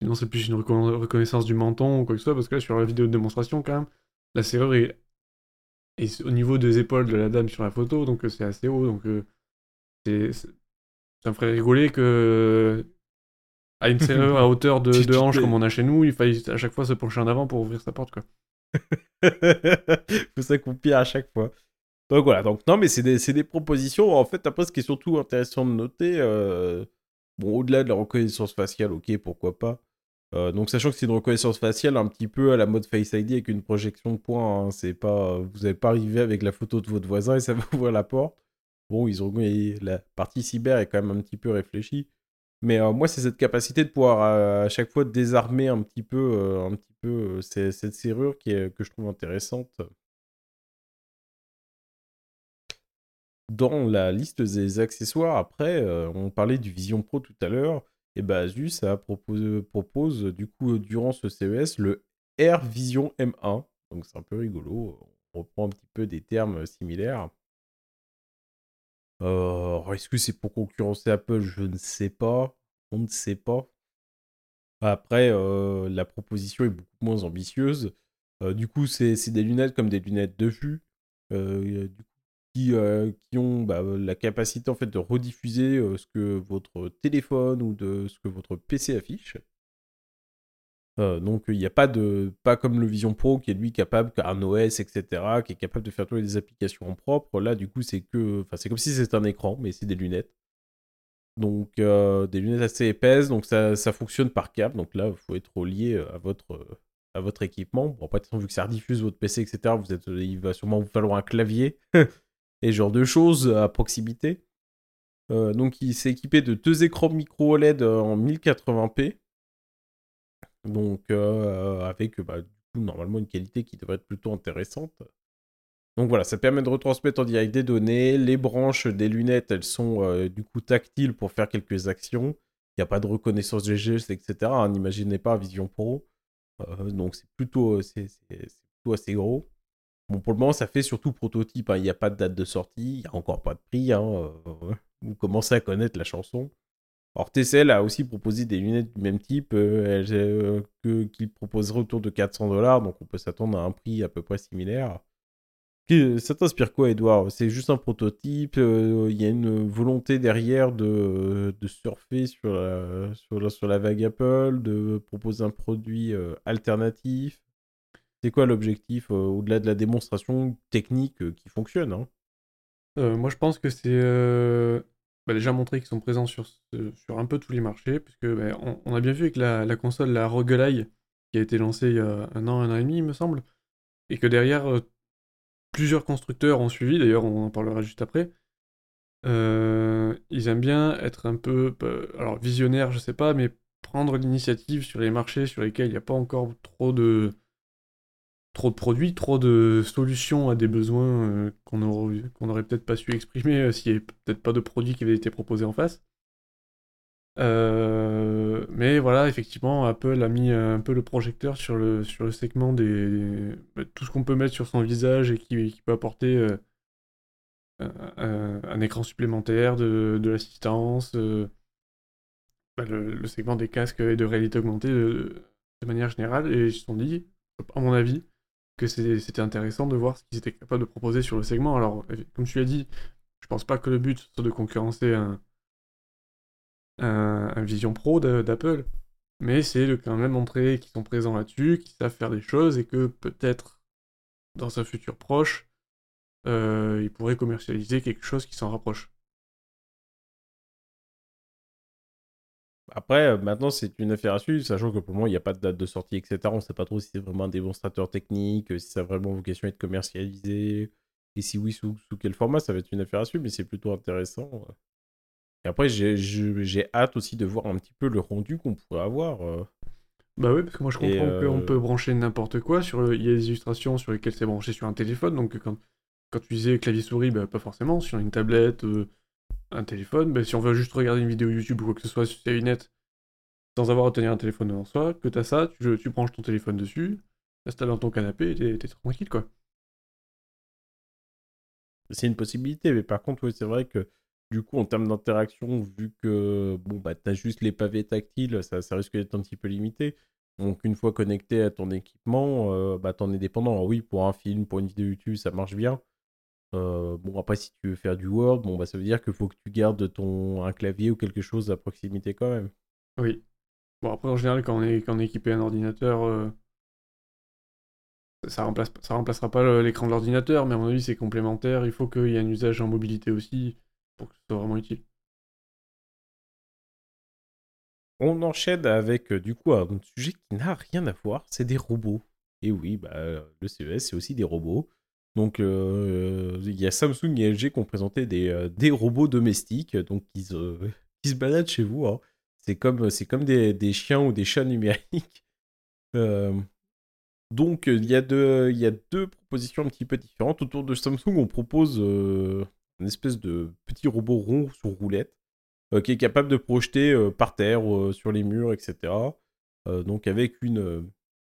Sinon, c'est plus une reconnaissance du menton ou quoi que ce soit, parce que là, sur la vidéo de démonstration, quand même, la serrure est, au niveau des épaules de la dame sur la photo, donc c'est assez haut, donc c'est... ça me ferait rigoler que à une serrure à hauteur de, de hanche comme on a chez nous, il faille à chaque fois se pencher en avant pour ouvrir sa porte, quoi. faut s'accomplir à chaque fois. Donc voilà, donc non, mais c'est des, des, propositions. En fait, après, ce qui est surtout intéressant de noter, euh, bon, au-delà de la reconnaissance faciale, ok, pourquoi pas. Euh, donc, sachant que c'est une reconnaissance faciale un petit peu à la mode Face ID avec une projection de points, hein, c'est pas, vous n'allez pas arriver avec la photo de votre voisin et ça va ouvrir la porte. Bon, ils ont, la partie cyber est quand même un petit peu réfléchie. Mais euh, moi, c'est cette capacité de pouvoir euh, à chaque fois désarmer un petit peu, euh, un petit peu cette serrure qui est, que je trouve intéressante. Dans la liste des accessoires, après, on parlait du Vision Pro tout à l'heure, et bah Asus propose, propose du coup durant ce CES le Air Vision M1. Donc c'est un peu rigolo, on reprend un petit peu des termes similaires. Euh, est-ce que c'est pour concurrencer Apple? Je ne sais pas. On ne sait pas. Après, euh, la proposition est beaucoup moins ambitieuse. Euh, du coup, c'est des lunettes comme des lunettes de vue qui, qui, ont bah, la capacité en fait de rediffuser ce que votre téléphone ou de ce que votre PC affiche. Euh, donc il n'y a pas de pas comme le Vision Pro qui est lui capable un OS etc qui est capable de faire tourner des applications en propre là du coup c'est que c'est comme si c'était un écran mais c'est des lunettes. Donc euh, des lunettes assez épaisses donc ça, ça, fonctionne par câble. Donc là il faut être relié à votre à votre équipement. Bon après vu que ça rediffuse votre PC etc vous êtes il va sûrement vous falloir un clavier et genre de choses à proximité euh, donc il s'est équipé de deux écrans micro OLED en 1080p donc, euh, avec bah, du coup, normalement une qualité qui devrait être plutôt intéressante. Donc voilà, ça permet de retransmettre en direct des données. Les branches des lunettes, elles sont euh, du coup tactiles pour faire quelques actions. Il n'y a pas de reconnaissance des gestes, etc. N'imaginez pas Vision Pro. Euh, donc c'est plutôt, c'est, plutôt assez gros. Bon, pour le moment, ça fait surtout prototype. Hein. Il n'y a pas de date de sortie, il n'y a encore pas de prix. Hein. Vous commencez à connaître la chanson. Alors TCL a aussi proposé des lunettes du même type euh, euh, que, qu'il proposerait autour de 400 dollars, donc on peut s'attendre à un prix à peu près similaire. Ça t'inspire quoi, Edouard C'est juste un prototype, euh, il y a une volonté derrière de, surfer sur la, vague Apple, de proposer un produit alternatif? C'est quoi l'objectif au-delà de la démonstration technique qui fonctionne hein? Moi je pense que c'est bah, déjà montrer qu'ils sont présents sur, un peu tous les marchés, puisque bah, on, a bien vu avec la, console, la Roguelite, qui a été lancée il y a un an, un an et demi, il me semble, et que derrière, euh, plusieurs constructeurs ont suivi, d'ailleurs on en parlera juste après. Euh, ils aiment bien être un peu, bah, alors visionnaire, je sais pas, mais prendre l'initiative sur les marchés sur lesquels il n'y a pas encore trop de, trop de produits, trop de solutions à des besoins euh, qu'on aurait, qu'on aurait peut-être pas su exprimer euh, s'il n'y avait peut-être pas de produits qui avaient été proposés en face. Euh, mais voilà, effectivement, Apple a mis un peu le projecteur sur le, sur le segment des. Bah, tout ce qu'on peut mettre sur son visage et qui, peut apporter un, écran supplémentaire, de, l'assistance, bah, le, segment des casques et de réalité augmentée de, manière générale. Et ils se sont dit, à mon avis, que c'était intéressant de voir ce qu'ils étaient capables de proposer sur le segment. Alors, comme tu l'as dit, je pense pas que le but soit de concurrencer un, un, Vision Pro d'Apple, mais c'est de quand même montrer qu'ils sont présents là-dessus, qu'ils savent faire des choses et que peut-être dans un futur proche, euh, ils pourraient commercialiser quelque chose qui s'en rapproche. Après, euh, maintenant, c'est une affaire à suivre, sachant que pour le moment, il n'y a pas de date de sortie, etc. On ne sait pas trop si c'est vraiment un démonstrateur technique, si ça a vraiment vocation à être commercialisé, et si oui, sous, sous quel format, ça va être une affaire à suivre, mais c'est plutôt intéressant. Et après, j'ai hâte aussi de voir un petit peu le rendu qu'on pourrait avoir. Euh. Bah oui, parce que moi je comprends qu'on peut brancher n'importe quoi. Sur Il y a des illustrations sur lesquelles c'est branché sur un téléphone, donc quand, quand tu disais clavier-souris, bah, pas forcément. Sur une tablette, euh, un téléphone, bah, si on veut juste regarder une vidéo YouTube ou quoi que ce soit sur net sans avoir à tenir un téléphone devant soi, que t'as ça, tu, tu branches ton téléphone dessus, t'installes dans ton canapé et t'es tranquille quoi. C'est une possibilité, mais par contre, oui, c'est vrai que du coup, en termes d'interaction, vu que bon, bah, tu as juste les pavés tactiles, ça, risque d'être un petit peu limité. Donc, une fois connecté à ton équipement, euh, bah, t'en es dépendant. oui, pour un film, pour une vidéo YouTube, ça marche bien. Euh, bon, après, si tu veux faire du Word, bon, bah, ça veut dire qu'il faut que tu gardes ton, un clavier ou quelque chose à proximité quand même. Oui. Bon, après, en général, quand on est, quand on est équipé un ordinateur, euh, ça, remplace, ça remplacera pas l'écran de l'ordinateur, mais à mon avis, c'est complémentaire. Il faut qu'il y ait un usage en mobilité aussi pour que ce soit vraiment utile. On enchaîne avec euh, du coup un sujet qui n'a rien à voir, c'est des robots. Et oui, bah, le CES, c'est aussi des robots. Donc, euh, il y a Samsung et LG qui ont présenté des, euh, des robots domestiques, donc qui se, baladent chez vous. Hein. C'est comme, comme des, des, chiens ou des chats numériques. donc, il y, y a deux propositions un petit peu différentes. Autour de Samsung, on propose une espèce de petit robot rond sur roulette euh, qui est capable de projeter euh, par terre, euh, sur les murs, etc. donc avec une,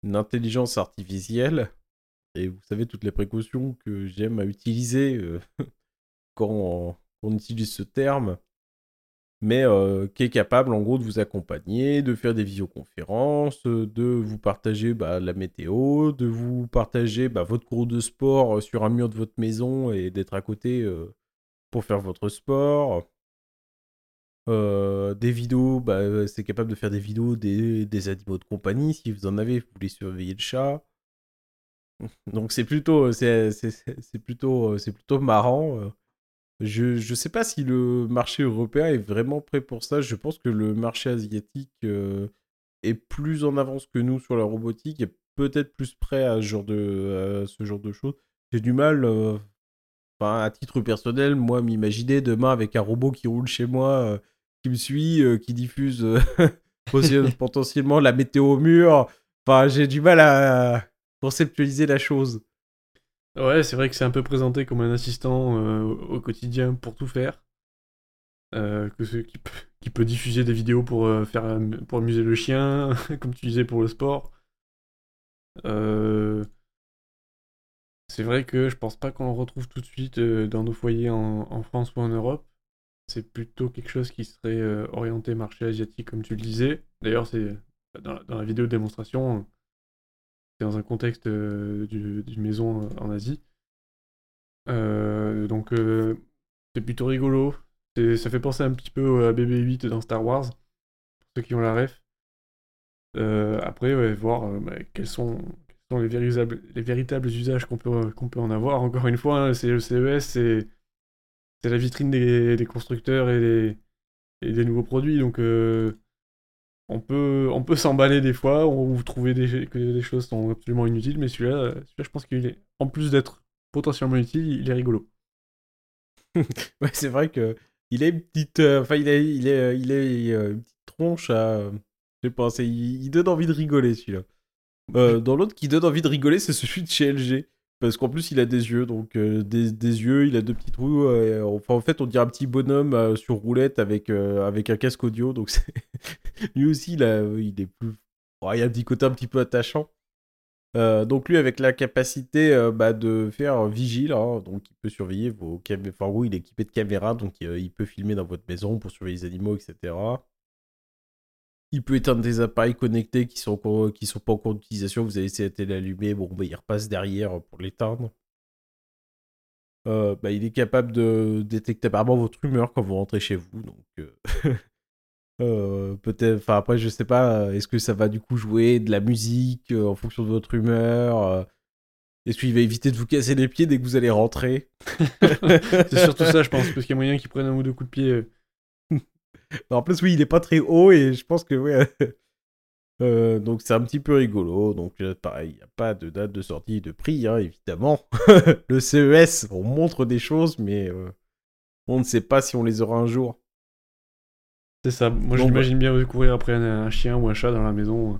intelligence artificielle. Et vous savez toutes les précautions que j'aime à utiliser quand on, utilise ce terme mais qui est capable en gros de vous accompagner, de faire des visioconférences, de vous partager bah, la météo, de vous partager bah, votre cours de sport sur un mur de votre maison et d'être à côté pour faire votre sport. Euh, des vidéos, bah, c'est capable de faire des vidéos des, des, animaux de compagnie. Si vous en avez, vous voulez surveiller le chat. Donc c'est plutôt, c'est, plutôt, c'est plutôt marrant. Je ne sais pas si le marché européen est vraiment prêt pour ça. Je pense que le marché asiatique euh, est plus en avance que nous sur la robotique et peut-être plus prêt à ce genre de, à ce genre de choses. J'ai du mal, euh, à titre personnel, moi, m'imaginer demain avec un robot qui roule chez moi, euh, qui me suit, euh, qui diffuse euh, potentiellement la météo au mur. Enfin, j'ai du mal à conceptualiser la chose. Ouais, c'est vrai que c'est un peu présenté comme un assistant au quotidien pour tout faire. que ce, qui, peut, diffuser des vidéos pour, faire, pour amuser le chien, comme tu disais pour le sport. Euh, c'est vrai que je pense pas qu'on le retrouve tout de suite euh, dans nos foyers en, France ou en Europe. C'est plutôt quelque chose qui serait euh, orienté marché asiatique, comme tu le disais. D'ailleurs, c'est dans, la vidéo démonstration, dans un contexte euh, d'une maison en Asie. donc, c'est plutôt rigolo. Ça fait penser un petit peu à BB-8 dans Star Wars, pour ceux qui ont la ref. après, voir bah, quels sont les véritables, les véritables usages qu'on peut, en avoir. Encore une fois, hein, c'est le CES, c'est, la vitrine des, constructeurs et des, nouveaux produits. Donc, euh, on peut, on s'emballer des fois, ou trouver des, que des choses sont absolument inutiles, mais celui-là, celui je pense qu'il est, en plus d'être potentiellement utile, il est rigolo. ouais, c'est vrai que il a une petite, euh, enfin, il, il, est, il est euh, une petite tronche à, je sais pas, il donne envie de rigoler celui-là. Euh, dans l'autre qui donne envie de rigoler, c'est celui de chez LG. Parce qu'en plus, il a des yeux, donc euh, des, yeux, il a deux petits trous. Euh, enfin, en fait, on dirait un petit bonhomme sur roulette avec, avec un casque audio. Donc, lui aussi, il, a, est plus. il a un petit côté un petit peu attachant. donc lui avec la capacité bah, de faire vigile, hein, donc il peut surveiller vos caméras. Enfin oui, il est équipé de caméras, donc il peut filmer dans votre maison pour surveiller les animaux, etc. Il peut éteindre des appareils connectés qui sont qui sont pas en cours d'utilisation. Vous avez essayé de télé allumée, bon bah il repasse derrière pour l'éteindre. Euh, bah, il est capable de détecter apparemment votre humeur quand vous rentrez chez vous. Donc, euh, euh, peut-être. Enfin, après, je sais pas. Est-ce que ça va du coup jouer de la musique en fonction de votre humeur Est-ce qu'il va éviter de vous casser les pieds dès que vous allez rentrer? C'est surtout ça, je pense, parce qu'il y a moyen qu'il prenne un ou deux coups de pied. En plus, oui, il est pas très haut et je pense que ouais, euh, donc c'est un petit peu rigolo. Donc pareil, il n'y a pas de date de sortie de prix, hein, évidemment. le CES, on montre des choses, mais euh, on ne sait pas si on les aura un jour. C'est ça. Moi, j'imagine bien courir après un, chien ou un chat dans la maison.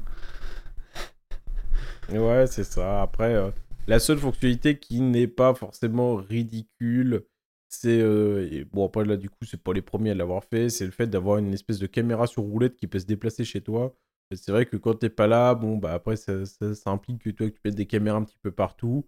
ouais, c'est ça. Après, euh, la seule fonctionnalité qui n'est pas forcément ridicule, c'est bon après là du coup c'est pas les premiers à l'avoir fait, c'est le fait d'avoir une espèce de caméra sur roulette qui peut se déplacer chez toi c'est vrai que quand t'es pas là, bon, bah après, ça, implique que toi, tu mettes des caméras un petit peu partout.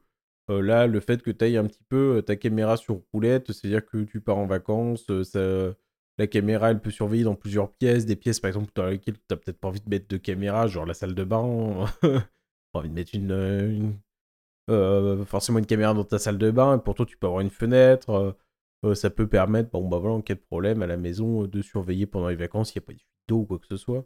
Euh, là, le fait que tu ailles un petit peu euh, ta caméra sur roulette, c'est-à-dire que tu pars en vacances, euh, la caméra, elle peut surveiller dans plusieurs pièces, des pièces, par exemple, dans lesquelles tu n'as peut-être pas envie de mettre de caméra, genre la salle de bain. pas envie de mettre une, forcément une caméra dans ta salle de bain, et pour tu peux avoir une fenêtre. Ça peut permettre, bon, bah voilà, en cas de problème à la maison, de surveiller pendant les vacances, il n'y a pas de d'eau ou quoi que ce soit.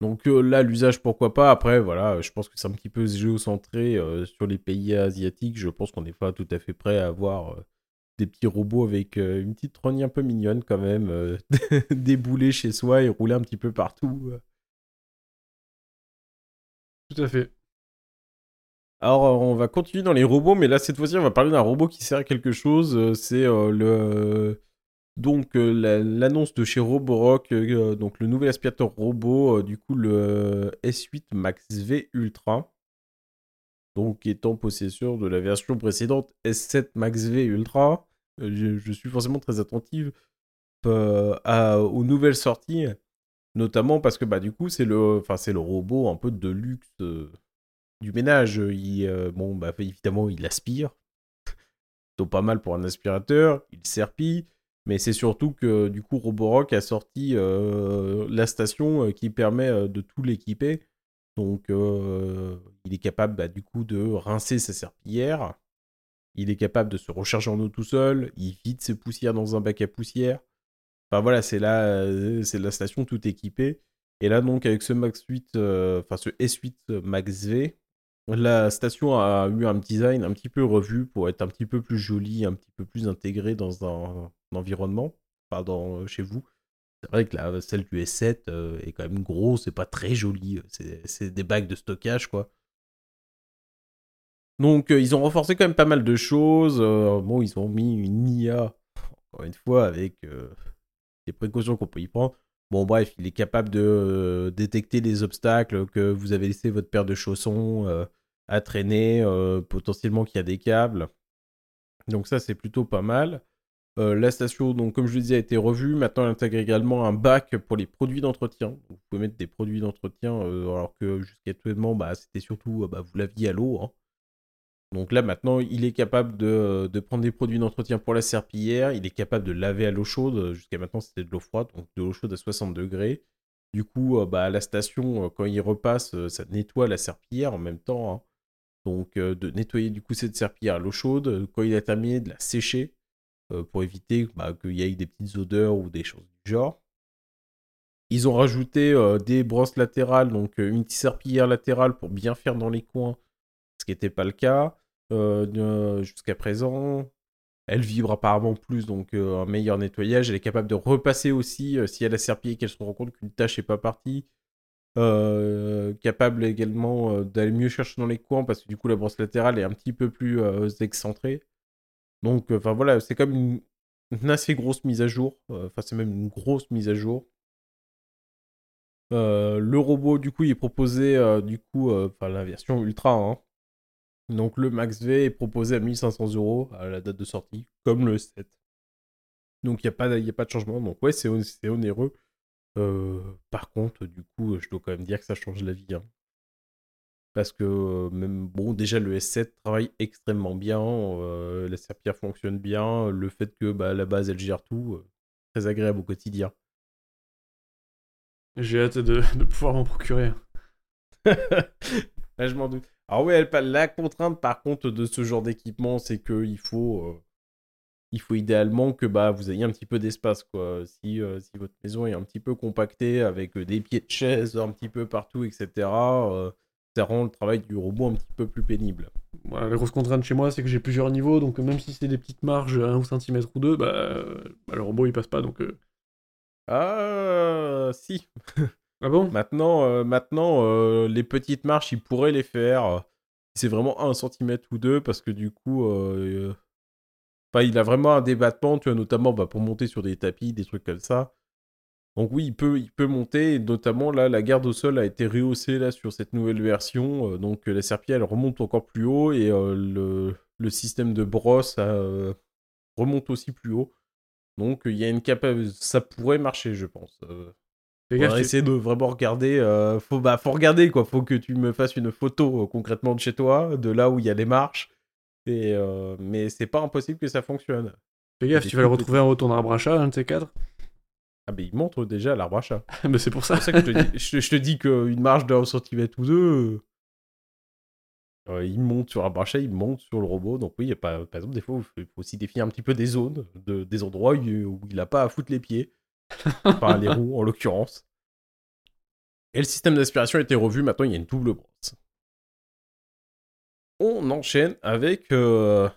Donc euh, là, l'usage, pourquoi pas? Après, voilà, je pense que c'est un petit peu géocentré euh, sur les pays asiatiques. Je pense qu'on n'est pas tout à fait prêt à avoir euh, des petits robots avec une petite trogne un peu mignonne quand même, débouler chez soi et rouler un petit peu partout. Tout à fait. Alors, on va continuer dans les robots, mais là, cette fois-ci, on va parler d'un robot qui sert à quelque chose. C'est le donc euh, l'annonce de chez Roborock, euh, donc le nouvel aspirateur robot, euh, du coup le S8 Max V Ultra, donc étant possesseur de la version précédente S7 Max V Ultra, je, suis forcément très attentive aux nouvelles sorties, notamment parce que bah du coup c'est le, le robot un peu de luxe du ménage. Il, bon bah évidemment il aspire, donc pas mal pour un aspirateur, il serpille mais c'est surtout que du coup Roborock a sorti euh, la station euh, qui permet euh, de tout l'équiper. Donc il est capable bah, du coup de rincer sa serpillière. Il est capable de se recharger en eau tout seul. Il vide ses poussières dans un bac à poussière. Enfin voilà, c'est la, c'est la station tout équipée. Et là donc avec ce Max 8, enfin ce S8 Max V, la station a eu un design un petit peu revu pour être un petit peu plus joli, un petit peu plus intégré dans un, environnement, pas dans, chez vous. C'est vrai que la, celle du S7 euh, est quand même grosse, c'est pas très joli, c'est des bacs de stockage quoi. Donc euh, ils ont renforcé quand même pas mal de choses. Euh, bon, ils ont mis une IA, encore une fois, avec les précautions qu'on peut y prendre. Bon, bref, il est capable de détecter les obstacles, que vous avez laissé votre paire de chaussons à traîner, potentiellement qu'il y a des câbles. Donc ça, c'est plutôt pas mal. Euh, la station, donc, comme je le disais, a été revue. Maintenant, elle intègre également un bac pour les produits d'entretien. Vous pouvez mettre des produits d'entretien, euh, alors que jusqu'à actuellement, bah, c'était surtout, euh, bah, vous l'aviez à l'eau. Hein. Donc là, maintenant, il est capable de, prendre des produits d'entretien pour la serpillière. Il est capable de laver à l'eau chaude. Jusqu'à maintenant, c'était de l'eau froide, donc de l'eau chaude à 60 degrés. Du coup, bah, la station, quand il repasse, ça nettoie la serpillière en même temps. Hein. Donc, de nettoyer du coup cette serpillière à l'eau chaude. Quand il a terminé, de la sécher euh, pour éviter bah, qu'il y ait des petites odeurs ou des choses du genre. Ils ont rajouté euh, des brosses latérales, donc euh, une serpillière latérale pour bien faire dans les coins, ce qui n'était pas le cas jusqu'à présent. Elle vibre apparemment plus, donc un meilleur nettoyage. Elle est capable de repasser aussi si elle a serpillé qu'elle se rend compte qu'une tâche n'est pas partie. Capable également d'aller mieux chercher dans les coins parce que du coup la brosse latérale est un petit peu plus excentrée. Donc, enfin voilà, c'est comme une, assez grosse mise à jour. Enfin, c'est même une grosse mise à jour. le robot, du coup, il est proposé, du coup, enfin la version ultra. Hein. Donc le Max V est proposé à 1500 euros à la date de sortie, comme le 7. Donc il n'y a, a pas de changement. Donc ouais, c'est onéreux. Par contre, du coup, je dois quand même dire que ça change la vie. Hein. Parce que même bon, déjà le S7 travaille extrêmement bien, la serpillère fonctionne bien, le fait que bah, la base elle gère tout, très agréable au quotidien. J'ai hâte de, pouvoir m'en procurer. je m'en doute. Alors oui, la contrainte par contre de ce genre d'équipement, c'est qu'il faut, il faut idéalement que bah, vous ayez un petit peu d'espace. quoi. Si, si votre maison est un petit peu compactée avec des pieds de chaise un petit peu partout, etc., ça rend le travail du robot un petit peu plus pénible. la grosse contrainte chez moi, c'est que j'ai plusieurs niveaux, donc même si c'est des petites marges, 1 cm ou 2, bah, bah, le robot il passe pas, donc... Euh. Ah, si Ah bon? Maintenant, euh, maintenant euh, les petites marches, il pourrait les faire. C'est vraiment 1 cm ou 2, parce que du coup... Enfin, il a vraiment un débattement, tu vois, notamment bah, pour monter sur des tapis, des trucs comme ça. Donc oui, il peut, il peut monter, et notamment là, la garde au sol a été rehaussée là sur cette nouvelle version, euh, donc la serpillère elle remonte encore plus haut et euh, le, le, système de brosse euh, remonte aussi plus haut. Donc il y a une capacité, ça pourrait marcher, je pense. On va essayer de vraiment regarder. faut, bah, faut regarder quoi. Faut que tu me fasses une photo concrètement de chez toi, de là où il y a les marches. Et, mais c'est pas impossible que ça fonctionne. Fais gaffe, tu vas le retrouver en haut ton arbre achat, un de ces quatre. Ah, mais il montre déjà l'arbre à chat. mais c'est pour ça. que je te dis, qu'une marge d'un centimètre ou deux, euh, il monte sur l'arbre à chat, il monte sur le robot. Donc, oui, y a pas, par exemple, des fois, il faut aussi définir un petit peu des zones, de, des endroits où, il n'a pas à foutre les pieds. enfin, les roues, en l'occurrence. Et le système d'aspiration a été revu. Maintenant, il y a une double brosse. On enchaîne avec euh,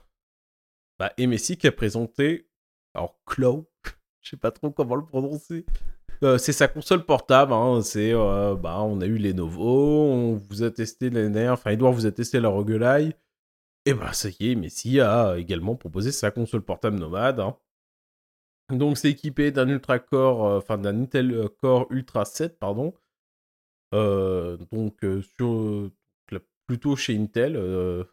bah, qui a présenté alors Claw je sais pas trop comment le prononcer. Euh, c'est sa console portable. Hein. C'est, euh, bah, on a eu les Novo, on vous a testé les nerfs. Enfin, Edouard vous a testé la Roguelite. Et bah, ça y est, Messi a également proposé sa console portable nomade. Hein. Donc, c'est équipé d'un Ultra Core, euh, enfin d'un Intel Core Ultra 7, pardon. donc, sur, plutôt chez Intel. je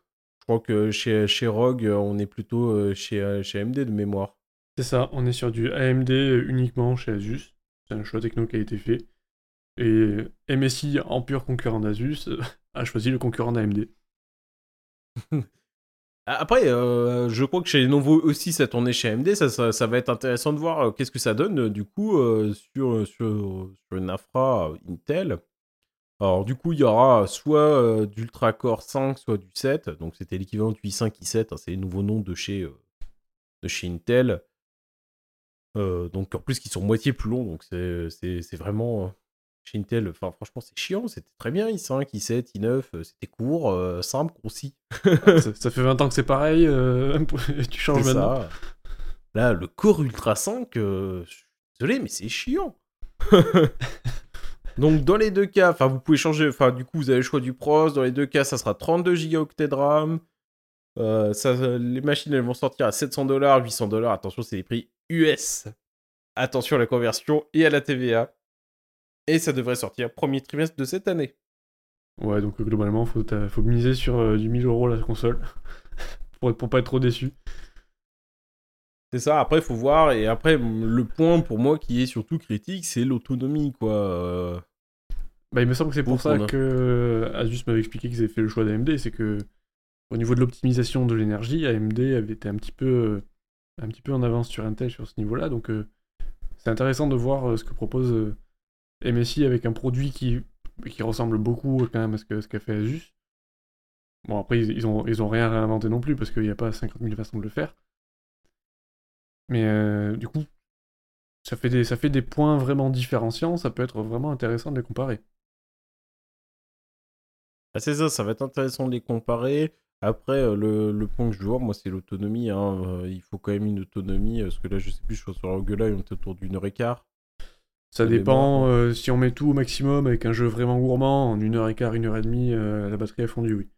crois que chez, chez Rogue, on est plutôt chez, chez AMD de mémoire. C'est ça, on est sur du AMD uniquement chez Asus. C'est un choix techno qui a été fait. Et MSI, en pur concurrent d'Asus, a choisi le concurrent d'AMD. Après, euh, je crois que chez Lenovo aussi, ça tournait chez AMD. Ça, va être intéressant de voir euh, qu'est-ce que ça donne euh, du coup sur, sur, sur, une infra Intel. Alors, du coup, il y aura soit d'Ultra Core 5, soit du 7. Donc, c'était l'équivalent du i5, i7. Hein, c'est les nouveaux noms de chez, de chez Intel. Euh, donc en plus qui sont moitié plus longs, donc c'est vraiment euh, chez Intel, enfin franchement c'est chiant, c'était très bien i5, i7, i9, c'était court, euh, simple, concis. ça, fait 20 ans que c'est pareil, tu changes maintenant. Là, le Core Ultra 5, désolé mais c'est chiant. donc dans les deux cas, enfin vous pouvez changer, enfin du coup vous avez le choix du pros, dans les deux cas ça sera 32 Go de RAM. ça, les machines elles vont sortir à 700 dollars, 800 dollars. Attention, c'est les prix US. Attention à la conversion et à la TVA. Et ça devrait sortir premier trimestre de cette année. Ouais, donc globalement, faut, faut miser sur euh, du 1000 euros la console pour, pour pas être trop déçu. C'est ça, après, faut voir. Et après, le point pour moi qui est surtout critique, c'est l'autonomie, quoi. Euh. Bah, il me semble que c'est pour ça que euh, Asus m'avait expliqué qu'ils avaient fait le choix d'AMD. C'est que, au niveau de l'optimisation de l'énergie, AMD avait été un petit peu un petit peu en avance sur Intel sur ce niveau-là. Donc euh, c'est intéressant de voir euh, ce que propose euh, MSI avec un produit qui, qui ressemble beaucoup quand même à ce qu'a ce fait Asus. Bon après ils, ont, ils ont rien réinventé non plus parce qu'il n'y a pas 50 000 façons de le faire. Mais du coup, ça fait, des, ça fait des points vraiment différenciants, ça peut être vraiment intéressant de les comparer. Ah, c'est ça, ça va être intéressant de les comparer. Après, euh, le, point que je vois, moi, c'est l'autonomie. Hein. Euh, il faut quand même une autonomie. Parce que là, je sais plus, je suis sur Roguelite, on est autour d'une heure et quart. Ça dépend. Euh, si on met tout au maximum avec un jeu vraiment gourmand, en une heure et quart, une heure et demie, la batterie a fondu, oui.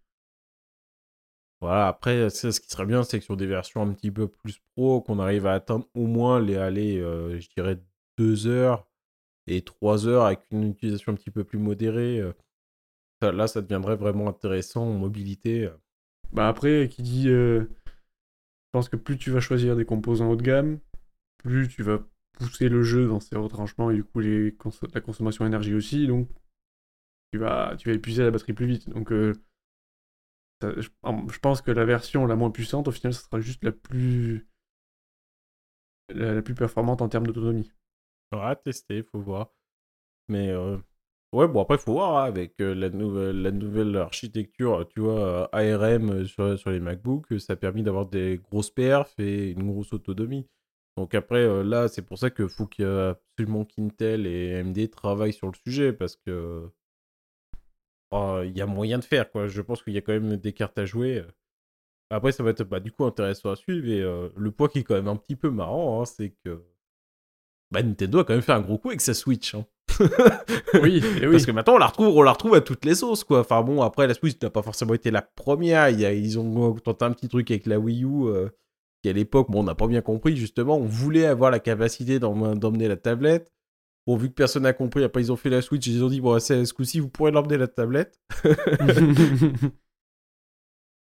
Voilà, après, ce qui serait bien, c'est que sur des versions un petit peu plus pro, qu'on arrive à atteindre au moins les aller, je dirais, deux heures et trois heures avec une utilisation un petit peu plus modérée. Là, ça deviendrait vraiment intéressant en mobilité. Bah après, qui dit. Euh, je pense que plus tu vas choisir des composants haut de gamme, plus tu vas pousser le jeu dans ses retranchements et du coup les la consommation d'énergie aussi. Donc tu vas, tu vas épuiser la batterie plus vite. Donc, euh, je, je, pense que la version la moins puissante, au final, ce sera juste la plus, la, plus performante en termes d'autonomie. À tester, faut voir. Mais euh, ouais, bon, après, faut voir hein, avec euh, la, nouvelle, la nouvelle architecture, tu vois, ARM sur, sur les MacBooks, ça a permis d'avoir des grosses perfs et une grosse autonomie. Donc après, là, c'est pour ça qu'il faut qu'il y absolument qu'Intel et AMD travaillent sur le sujet, parce que il y a moyen de faire, quoi. Je pense qu'il y a quand même des cartes à jouer. Après, ça va être bah, du coup intéressant à suivre. Et le point qui est quand même un petit peu marrant, hein, c'est que bah, Nintendo a quand même fait un gros coup avec sa Switch. Hein. oui, oui, Parce que maintenant, on la, retrouve, on la retrouve à toutes les sauces, quoi. Enfin bon, après, la Switch n'a pas forcément été la première. ils ont tenté un petit truc avec la Wii U qui à l'époque, bon, on n'a pas bien compris, justement, on voulait avoir la capacité d'emmener la tablette. Bon, vu que personne n'a compris, après ils ont fait la Switch, ils ont dit, bon, ce coup-ci, vous pourrez l'emmener la tablette.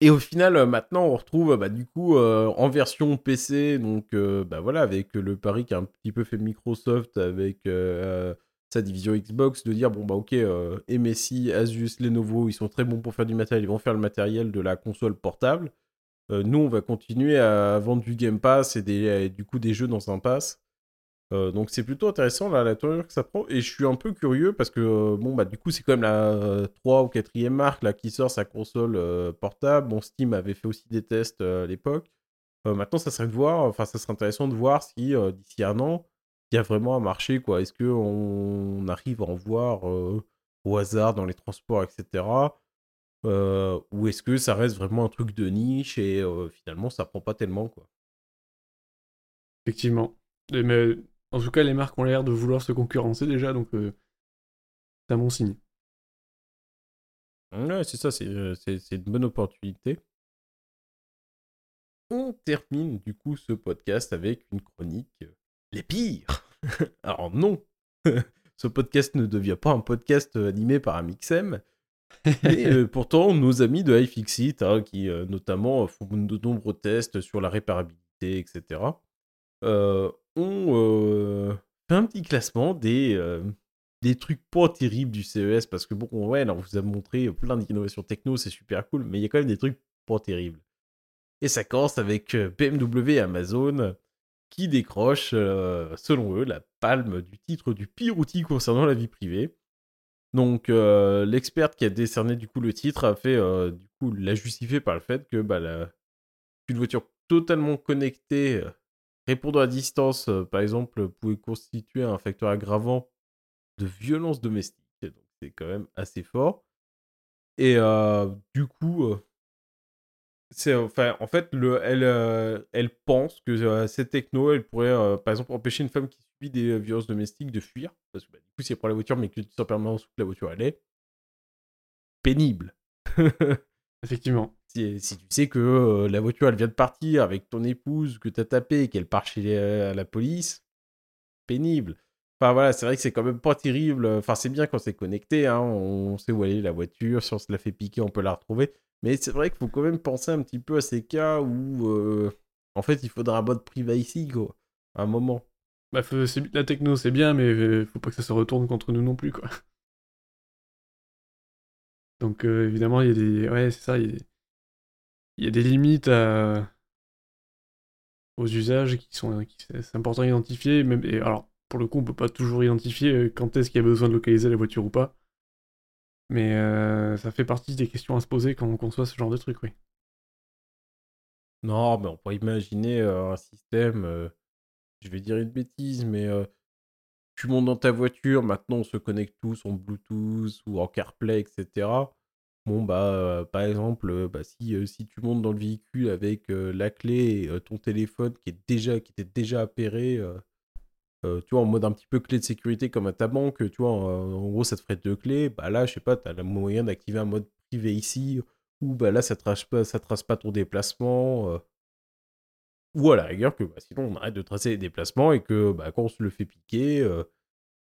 Et au final, euh, maintenant, on retrouve bah, du coup euh, en version PC, donc euh, bah, voilà, avec le pari qu'a un petit peu fait Microsoft avec sa division Xbox, de dire bon bah ok, MSI, Asus, Lenovo, ils sont très bons pour faire du matériel, ils vont faire le matériel de la console portable. Euh, nous, on va continuer à vendre du Game Pass et, du coup des jeux dans un pass. Euh, donc c'est plutôt intéressant la tournure que ça prend. Et je suis un peu curieux parce que euh, bon bah du coup c'est quand même la 3 ou 4 marque là qui sort sa console portable. Bon Steam avait fait aussi des tests à l'époque. maintenant ça serait de voir, enfin ça serait intéressant de voir si d'ici un an il y a vraiment un marché quoi. Est-ce qu'on arrive à en voir au hasard dans les transports etc. Euh, ou est-ce que ça reste vraiment un truc de niche et euh, finalement ça prend pas tellement quoi? Effectivement. mais en tout cas, les marques ont l'air de vouloir se concurrencer déjà, donc c'est un bon signe. Ouais, c'est ça, c'est une bonne opportunité. On termine du coup ce podcast avec une chronique les pires. Alors non, ce podcast ne devient pas un podcast animé par Amixem, et euh, pourtant, nos amis de iFixit, hein, qui euh, notamment font de nombreux tests sur la réparabilité, etc., euh, ont fait un petit classement des, des trucs pas terribles du CES. Parce que bon, ouais, on vous a montré plein d'innovations techno, c'est super cool, mais il y a quand même des trucs pas terribles. Et ça commence avec BMW et Amazon qui décrochent, selon eux, la palme du titre du pire outil concernant la vie privée. Donc euh, l'experte qui a décerné du coup le titre a fait euh, du coup l'a justifié par le fait que bah, une voiture totalement connectée euh, répondant à distance par exemple pouvait constituer un facteur aggravant de violence domestique. Donc c'est quand même assez fort. Et du coup c'est enfin en fait le elle elle pense que cette techno elle pourrait par exemple empêcher une femme qui des violences domestiques de fuir. Parce que bah, du coup, si elle prend la voiture, mais que tu sens permanence où la voiture allait, pénible. Effectivement. Si, si, tu sais que euh, la voiture elle vient de partir avec ton épouse, que t'as tapé et qu'elle part chez la police, pénible. Enfin voilà, c'est vrai que c'est quand même pas terrible. Enfin, c'est bien quand c'est connecté, hein. on sait où aller la voiture, si on se la fait piquer, on peut la retrouver. Mais c'est vrai qu'il faut quand même penser un petit peu à ces cas où, euh, en fait, il faudra un mode privacy, quoi, à un moment. Bah, la techno, c'est bien, mais euh, faut pas que ça se retourne contre nous non plus, quoi. Donc, euh, évidemment, il y a des. Ouais, c'est ça, il y, a... des limites aux usages qui sont. C'est important d'identifier. Même... Et alors, pour le coup, on peut pas toujours identifier quand est-ce qu'il y a besoin de localiser la voiture ou pas. Mais ça fait partie des questions à se poser quand on conçoit ce genre de truc, oui. Non, mais on peut imaginer un système je vais dire une bêtise, mais tu montes dans ta voiture, maintenant on se connecte tous en Bluetooth ou en CarPlay, etc. Bon, bah, par exemple, bah, si, si tu montes dans le véhicule avec la clé et ton téléphone qui, est déjà, qui était déjà appairé, tu vois, en mode un petit peu clé de sécurité comme à ta banque, tu vois, en, gros, ça te ferait deux clés, bah là, je sais pas, tu as le moyen d'activer un mode privé ici, ou bah là, ça trace pas, ça trace pas ton déplacement. Ou à la rigueur que bah, sinon on arrête de tracer les déplacements et que bah, quand on se le fait piquer, euh,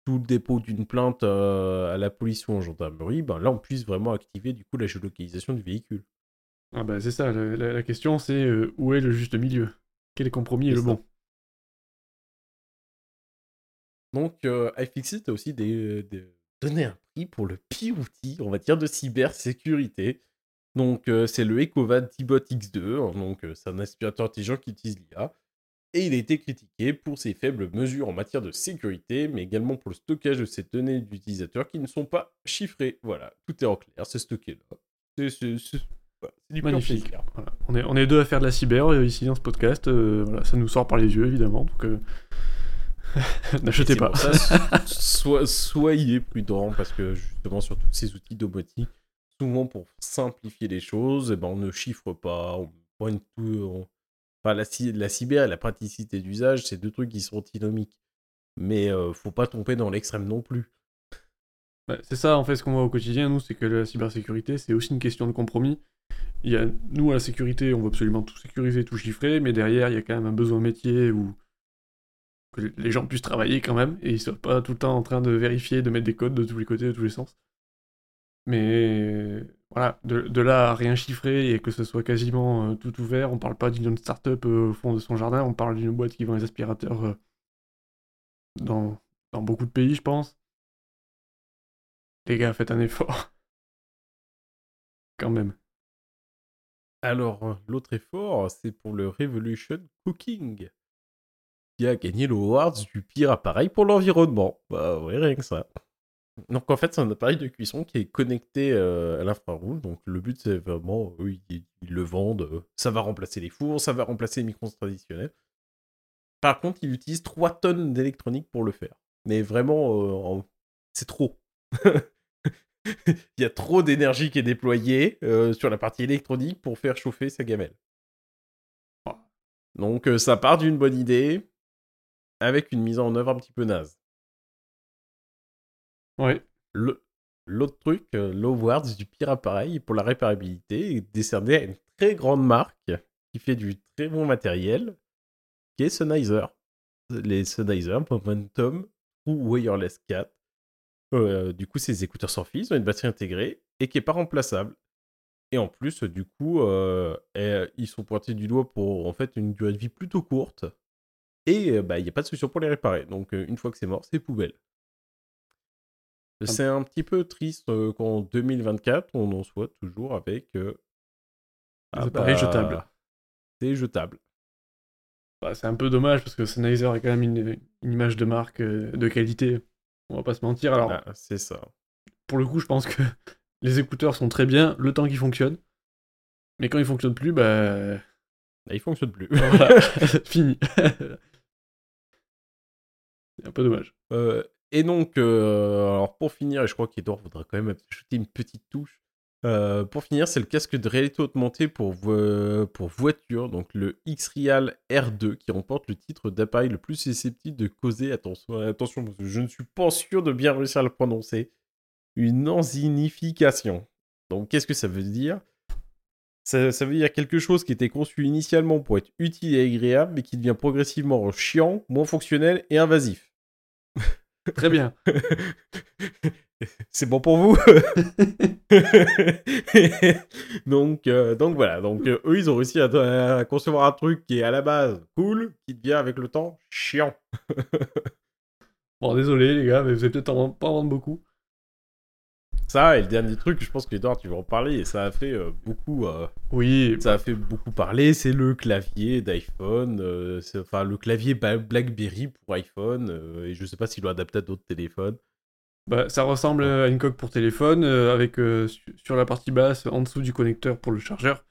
tout le dépôt d'une plainte euh, à la police ou en gendarmerie, ben là on puisse vraiment activer du coup la géolocalisation du véhicule. Ah bah c'est ça, la, question c'est euh, où est le juste milieu? Quel compromis est, le bon? Donc iFixit a aussi des, donner un prix pour le pire outil, on va dire, de cybersécurité. Donc, euh, c'est le ECOVAD T-Bot X2. Hein, donc, euh, c'est un aspirateur intelligent qui utilise l'IA. Et il a été critiqué pour ses faibles mesures en matière de sécurité, mais également pour le stockage de ces données d'utilisateurs qui ne sont pas chiffrées. Voilà, tout est en clair, c'est stocké là. C'est du Magnifique. On, est, on est deux à faire de la cyber euh, ici dans ce podcast. voilà, ça nous sort par les yeux, évidemment. Donc, N'achetez pas. soyez prudents parce que justement sur tous ces outils domotique, souvent pour simplifier les choses, eh ben, on ne chiffre pas, on pointe tout. Enfin, la, la cyber et la praticité d'usage, c'est deux trucs qui sont antinomiques. Mais euh, faut pas tomber dans l'extrême non plus. c'est ça, en fait, ce qu'on voit au quotidien, nous, c'est que la cybersécurité, c'est aussi une question de compromis. Il y a, nous, à la sécurité, on veut absolument tout sécuriser, tout chiffrer, mais derrière, il y a quand même un besoin métier où les gens puissent travailler quand même, et ils soient pas tout le temps en train de vérifier, de mettre des codes de tous les côtés, de tous les sens. Mais voilà, de, là à rien chiffrer et que ce soit quasiment euh, tout ouvert, on parle pas d'une start-up euh, au fond de son jardin, on parle d'une boîte qui vend les aspirateurs euh, dans, dans beaucoup de pays, je pense. Les gars, faites un effort. quand même. Alors, l'autre effort, c'est pour le Revolution Cooking qui a gagné le Awards du pire appareil pour l'environnement. Bah ouais, rien que ça. Donc en fait, c'est un appareil de cuisson qui est connecté euh, à l'infrarouge. Donc le but, c'est vraiment, eux, ils, le vendent. Euh, ça va remplacer les fours, ça va remplacer les micros traditionnels. Par contre, il utilise 3 tonnes d'électronique pour le faire. Mais vraiment, euh, c'est trop. il y a trop d'énergie qui est déployée sur la partie électronique pour faire chauffer sa gamelle. Donc ça part d'une bonne idée, avec une mise en œuvre un petit peu naze. Ouais. L'autre truc, euh, l'Awards du pire appareil pour la réparabilité est décerné à une très grande marque qui fait du très bon matériel, qui est Sennheiser. Les Sennheiser, Momentum ou Wireless 4. Euh, du coup, des écouteurs sans fil, ils ont une batterie intégrée et qui n'est pas remplaçable. Et en plus, du coup, euh, ils sont pointés du doigt pour en fait une durée de vie plutôt courte et bah, il n'y a pas de solution pour les réparer. Donc une fois que c'est mort, c'est poubelle. C'est un petit peu triste qu'en 2024, on en soit toujours avec des appareils jetables. C'est jetable. Bah, c'est un peu dommage parce que Sennheiser est quand même une, image de marque de qualité. On va pas se mentir. Alors, ah, c'est ça. Pour le coup, je pense que les écouteurs sont très bien le temps qu'ils fonctionnent. Mais quand ils fonctionnent plus, bah. bah ils fonctionnent plus. Fini. Un peu dommage. Euh, et donc, euh, alors pour finir, et je crois qu'Edouard voudra quand même ajouter une petite touche. Euh, pour finir, c'est le casque de réalité augmentée pour, pour voiture, donc le X-Real R2, qui remporte le titre d'appareil le plus susceptible de causer, attention, attention, je ne suis pas sûr de bien réussir à le prononcer, une enzinification. Donc, qu'est-ce que ça veut dire? Ça, ça, veut dire quelque chose qui était conçu initialement pour être utile et agréable, mais qui devient progressivement chiant, moins fonctionnel et invasif. Très bien. C'est bon pour vous donc, euh, donc voilà, donc euh, eux ils ont réussi à, concevoir un truc qui est à la base cool, qui devient avec le temps chiant. bon désolé les gars, mais vous avez peut-être pas en vendre beaucoup. Ça, et le dernier truc, je pense que Edouard, tu vas en parler, et ça a fait euh, beaucoup. Euh, oui. Ça a fait beaucoup parler, c'est le clavier d'iPhone, euh, enfin le clavier BlackBerry pour iPhone, et je sais pas s'il doit adapté à d'autres téléphones. Bah, ça ressemble à une coque pour téléphone, avec sur la partie basse, en dessous du connecteur pour le chargeur.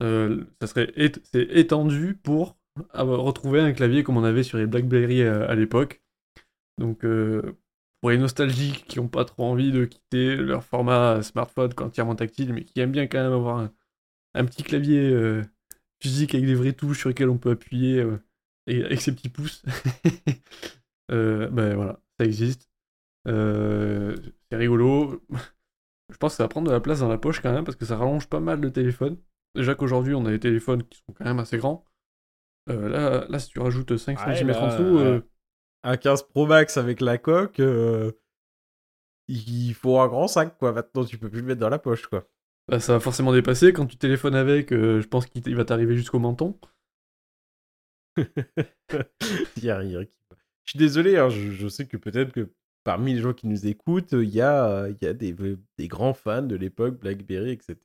ça serait c'est étendu pour retrouver un clavier comme on avait sur les BlackBerry à, à l'époque. Donc pour les nostalgiques qui n'ont pas trop envie de quitter leur format smartphone entièrement tactile, mais qui aiment bien quand même avoir un, petit clavier euh, physique avec des vraies touches sur lesquelles on peut appuyer euh, et, avec ses petits pouces. euh, ben voilà, ça existe. C'est rigolo. Je pense que ça va prendre de la place dans la poche quand même parce que ça rallonge pas mal le téléphone. Déjà qu'aujourd'hui on a des téléphones qui sont quand même assez grands. là, là, si tu rajoutes 5 cm en dessous, un 15 Pro Max avec la coque, euh, il faut un grand sac, quoi. Maintenant, tu peux plus le mettre dans la poche, quoi. Bah, ça va forcément dépasser. Quand tu téléphones avec, euh, je pense qu'il va t'arriver jusqu'au menton. y a rien. Je suis désolé, hein, je, sais que peut-être que parmi les gens qui nous écoutent, il y a, il y a des, des grands fans de l'époque BlackBerry, etc.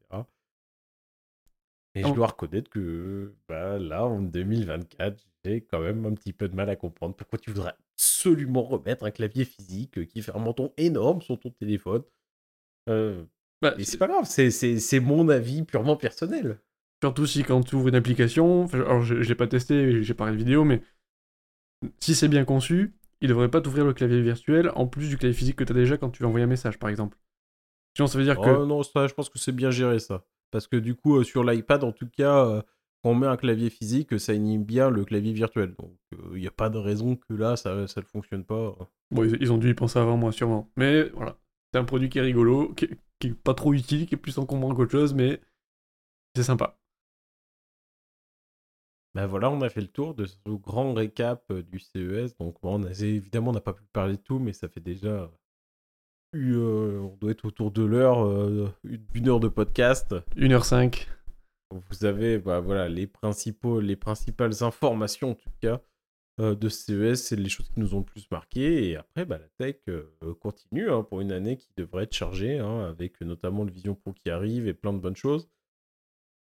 Et je Oh. dois reconnaître que bah, là, en 2024, j'ai quand même un petit peu de mal à comprendre pourquoi tu voudrais absolument remettre un clavier physique euh, qui fait un menton énorme sur ton téléphone. Euh, Bah, et c'est pas grave, c'est- mon avis purement personnel. Surtout si quand tu ouvres une application, alors je, je l'ai pas testé, j'ai pas de vidéo, mais si c'est bien conçu, il devrait pas t'ouvrir le clavier virtuel en plus du clavier physique que tu as déjà quand tu vas envoyer un message, par exemple. Sinon, ça veut dire que Oh non, ça, je pense que c'est bien géré ça. Parce que du coup, euh, sur l'iPad, en tout cas, euh, quand on met un clavier physique, ça inhibe bien le clavier virtuel. Donc, il n'y a pas de raison que là, ça ne fonctionne pas. bon, ils, ont dû y penser avant moi, sûrement. Mais voilà, c'est un produit qui est rigolo, qui, est- qui est pas trop utile, qui est plus encombrant qu'autre chose, mais c'est sympa. Ben voilà, on a fait le tour de ce grand récap euh, du CES. Donc, on a, évidemment, on n'a pas pu parler de tout, mais ça fait déjà. eu, euh, on doit être autour de l'heure, euh, d'une heure de podcast. 1h05. Vous avez bah, voilà, les, principaux, les principales informations, en tout cas, euh, de CES. C'est les choses qui nous ont le plus marqué. Et après, bah, la tech euh, continue hein, pour une année qui devrait être chargée, hein, avec notamment le Vision Pro qui arrive et plein de bonnes choses.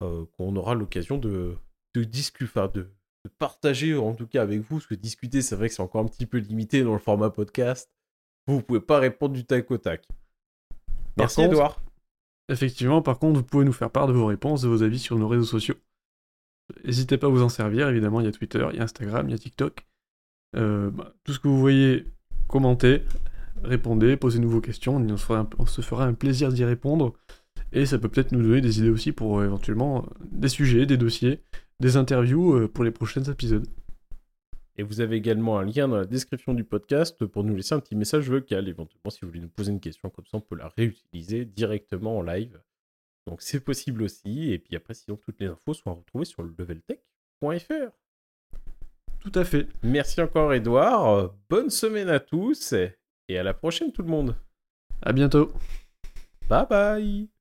euh, qu'on aura l'occasion de, de discuter, de, de partager en tout cas avec vous. Parce que discuter, c'est vrai que c'est encore un petit peu limité dans le format podcast. Vous ne pouvez pas répondre du tac au tac. Merci Edouard. Effectivement, par contre, vous pouvez nous faire part de vos réponses, de vos avis sur nos réseaux sociaux. N'hésitez pas à vous en servir, évidemment, il y a Twitter, il y a Instagram, il y a TikTok. Euh, bah, tout ce que vous voyez, commentez, répondez, posez-nous vos questions, on se fera un, plaisir d'y répondre. Et ça peut peut-être nous donner des idées aussi pour euh, éventuellement euh, des sujets, des dossiers, des interviews pour les prochains épisodes. Et vous avez également un lien dans la description du podcast pour nous laisser un petit message vocal, éventuellement si vous voulez nous poser une question, comme ça on peut la réutiliser directement en live. Donc c'est possible aussi, et puis après sinon toutes les infos sont à retrouver sur le leveltech.fr. Tout à fait. Merci encore Edouard, bonne semaine à tous, et à la prochaine tout le monde. À bientôt. Bye bye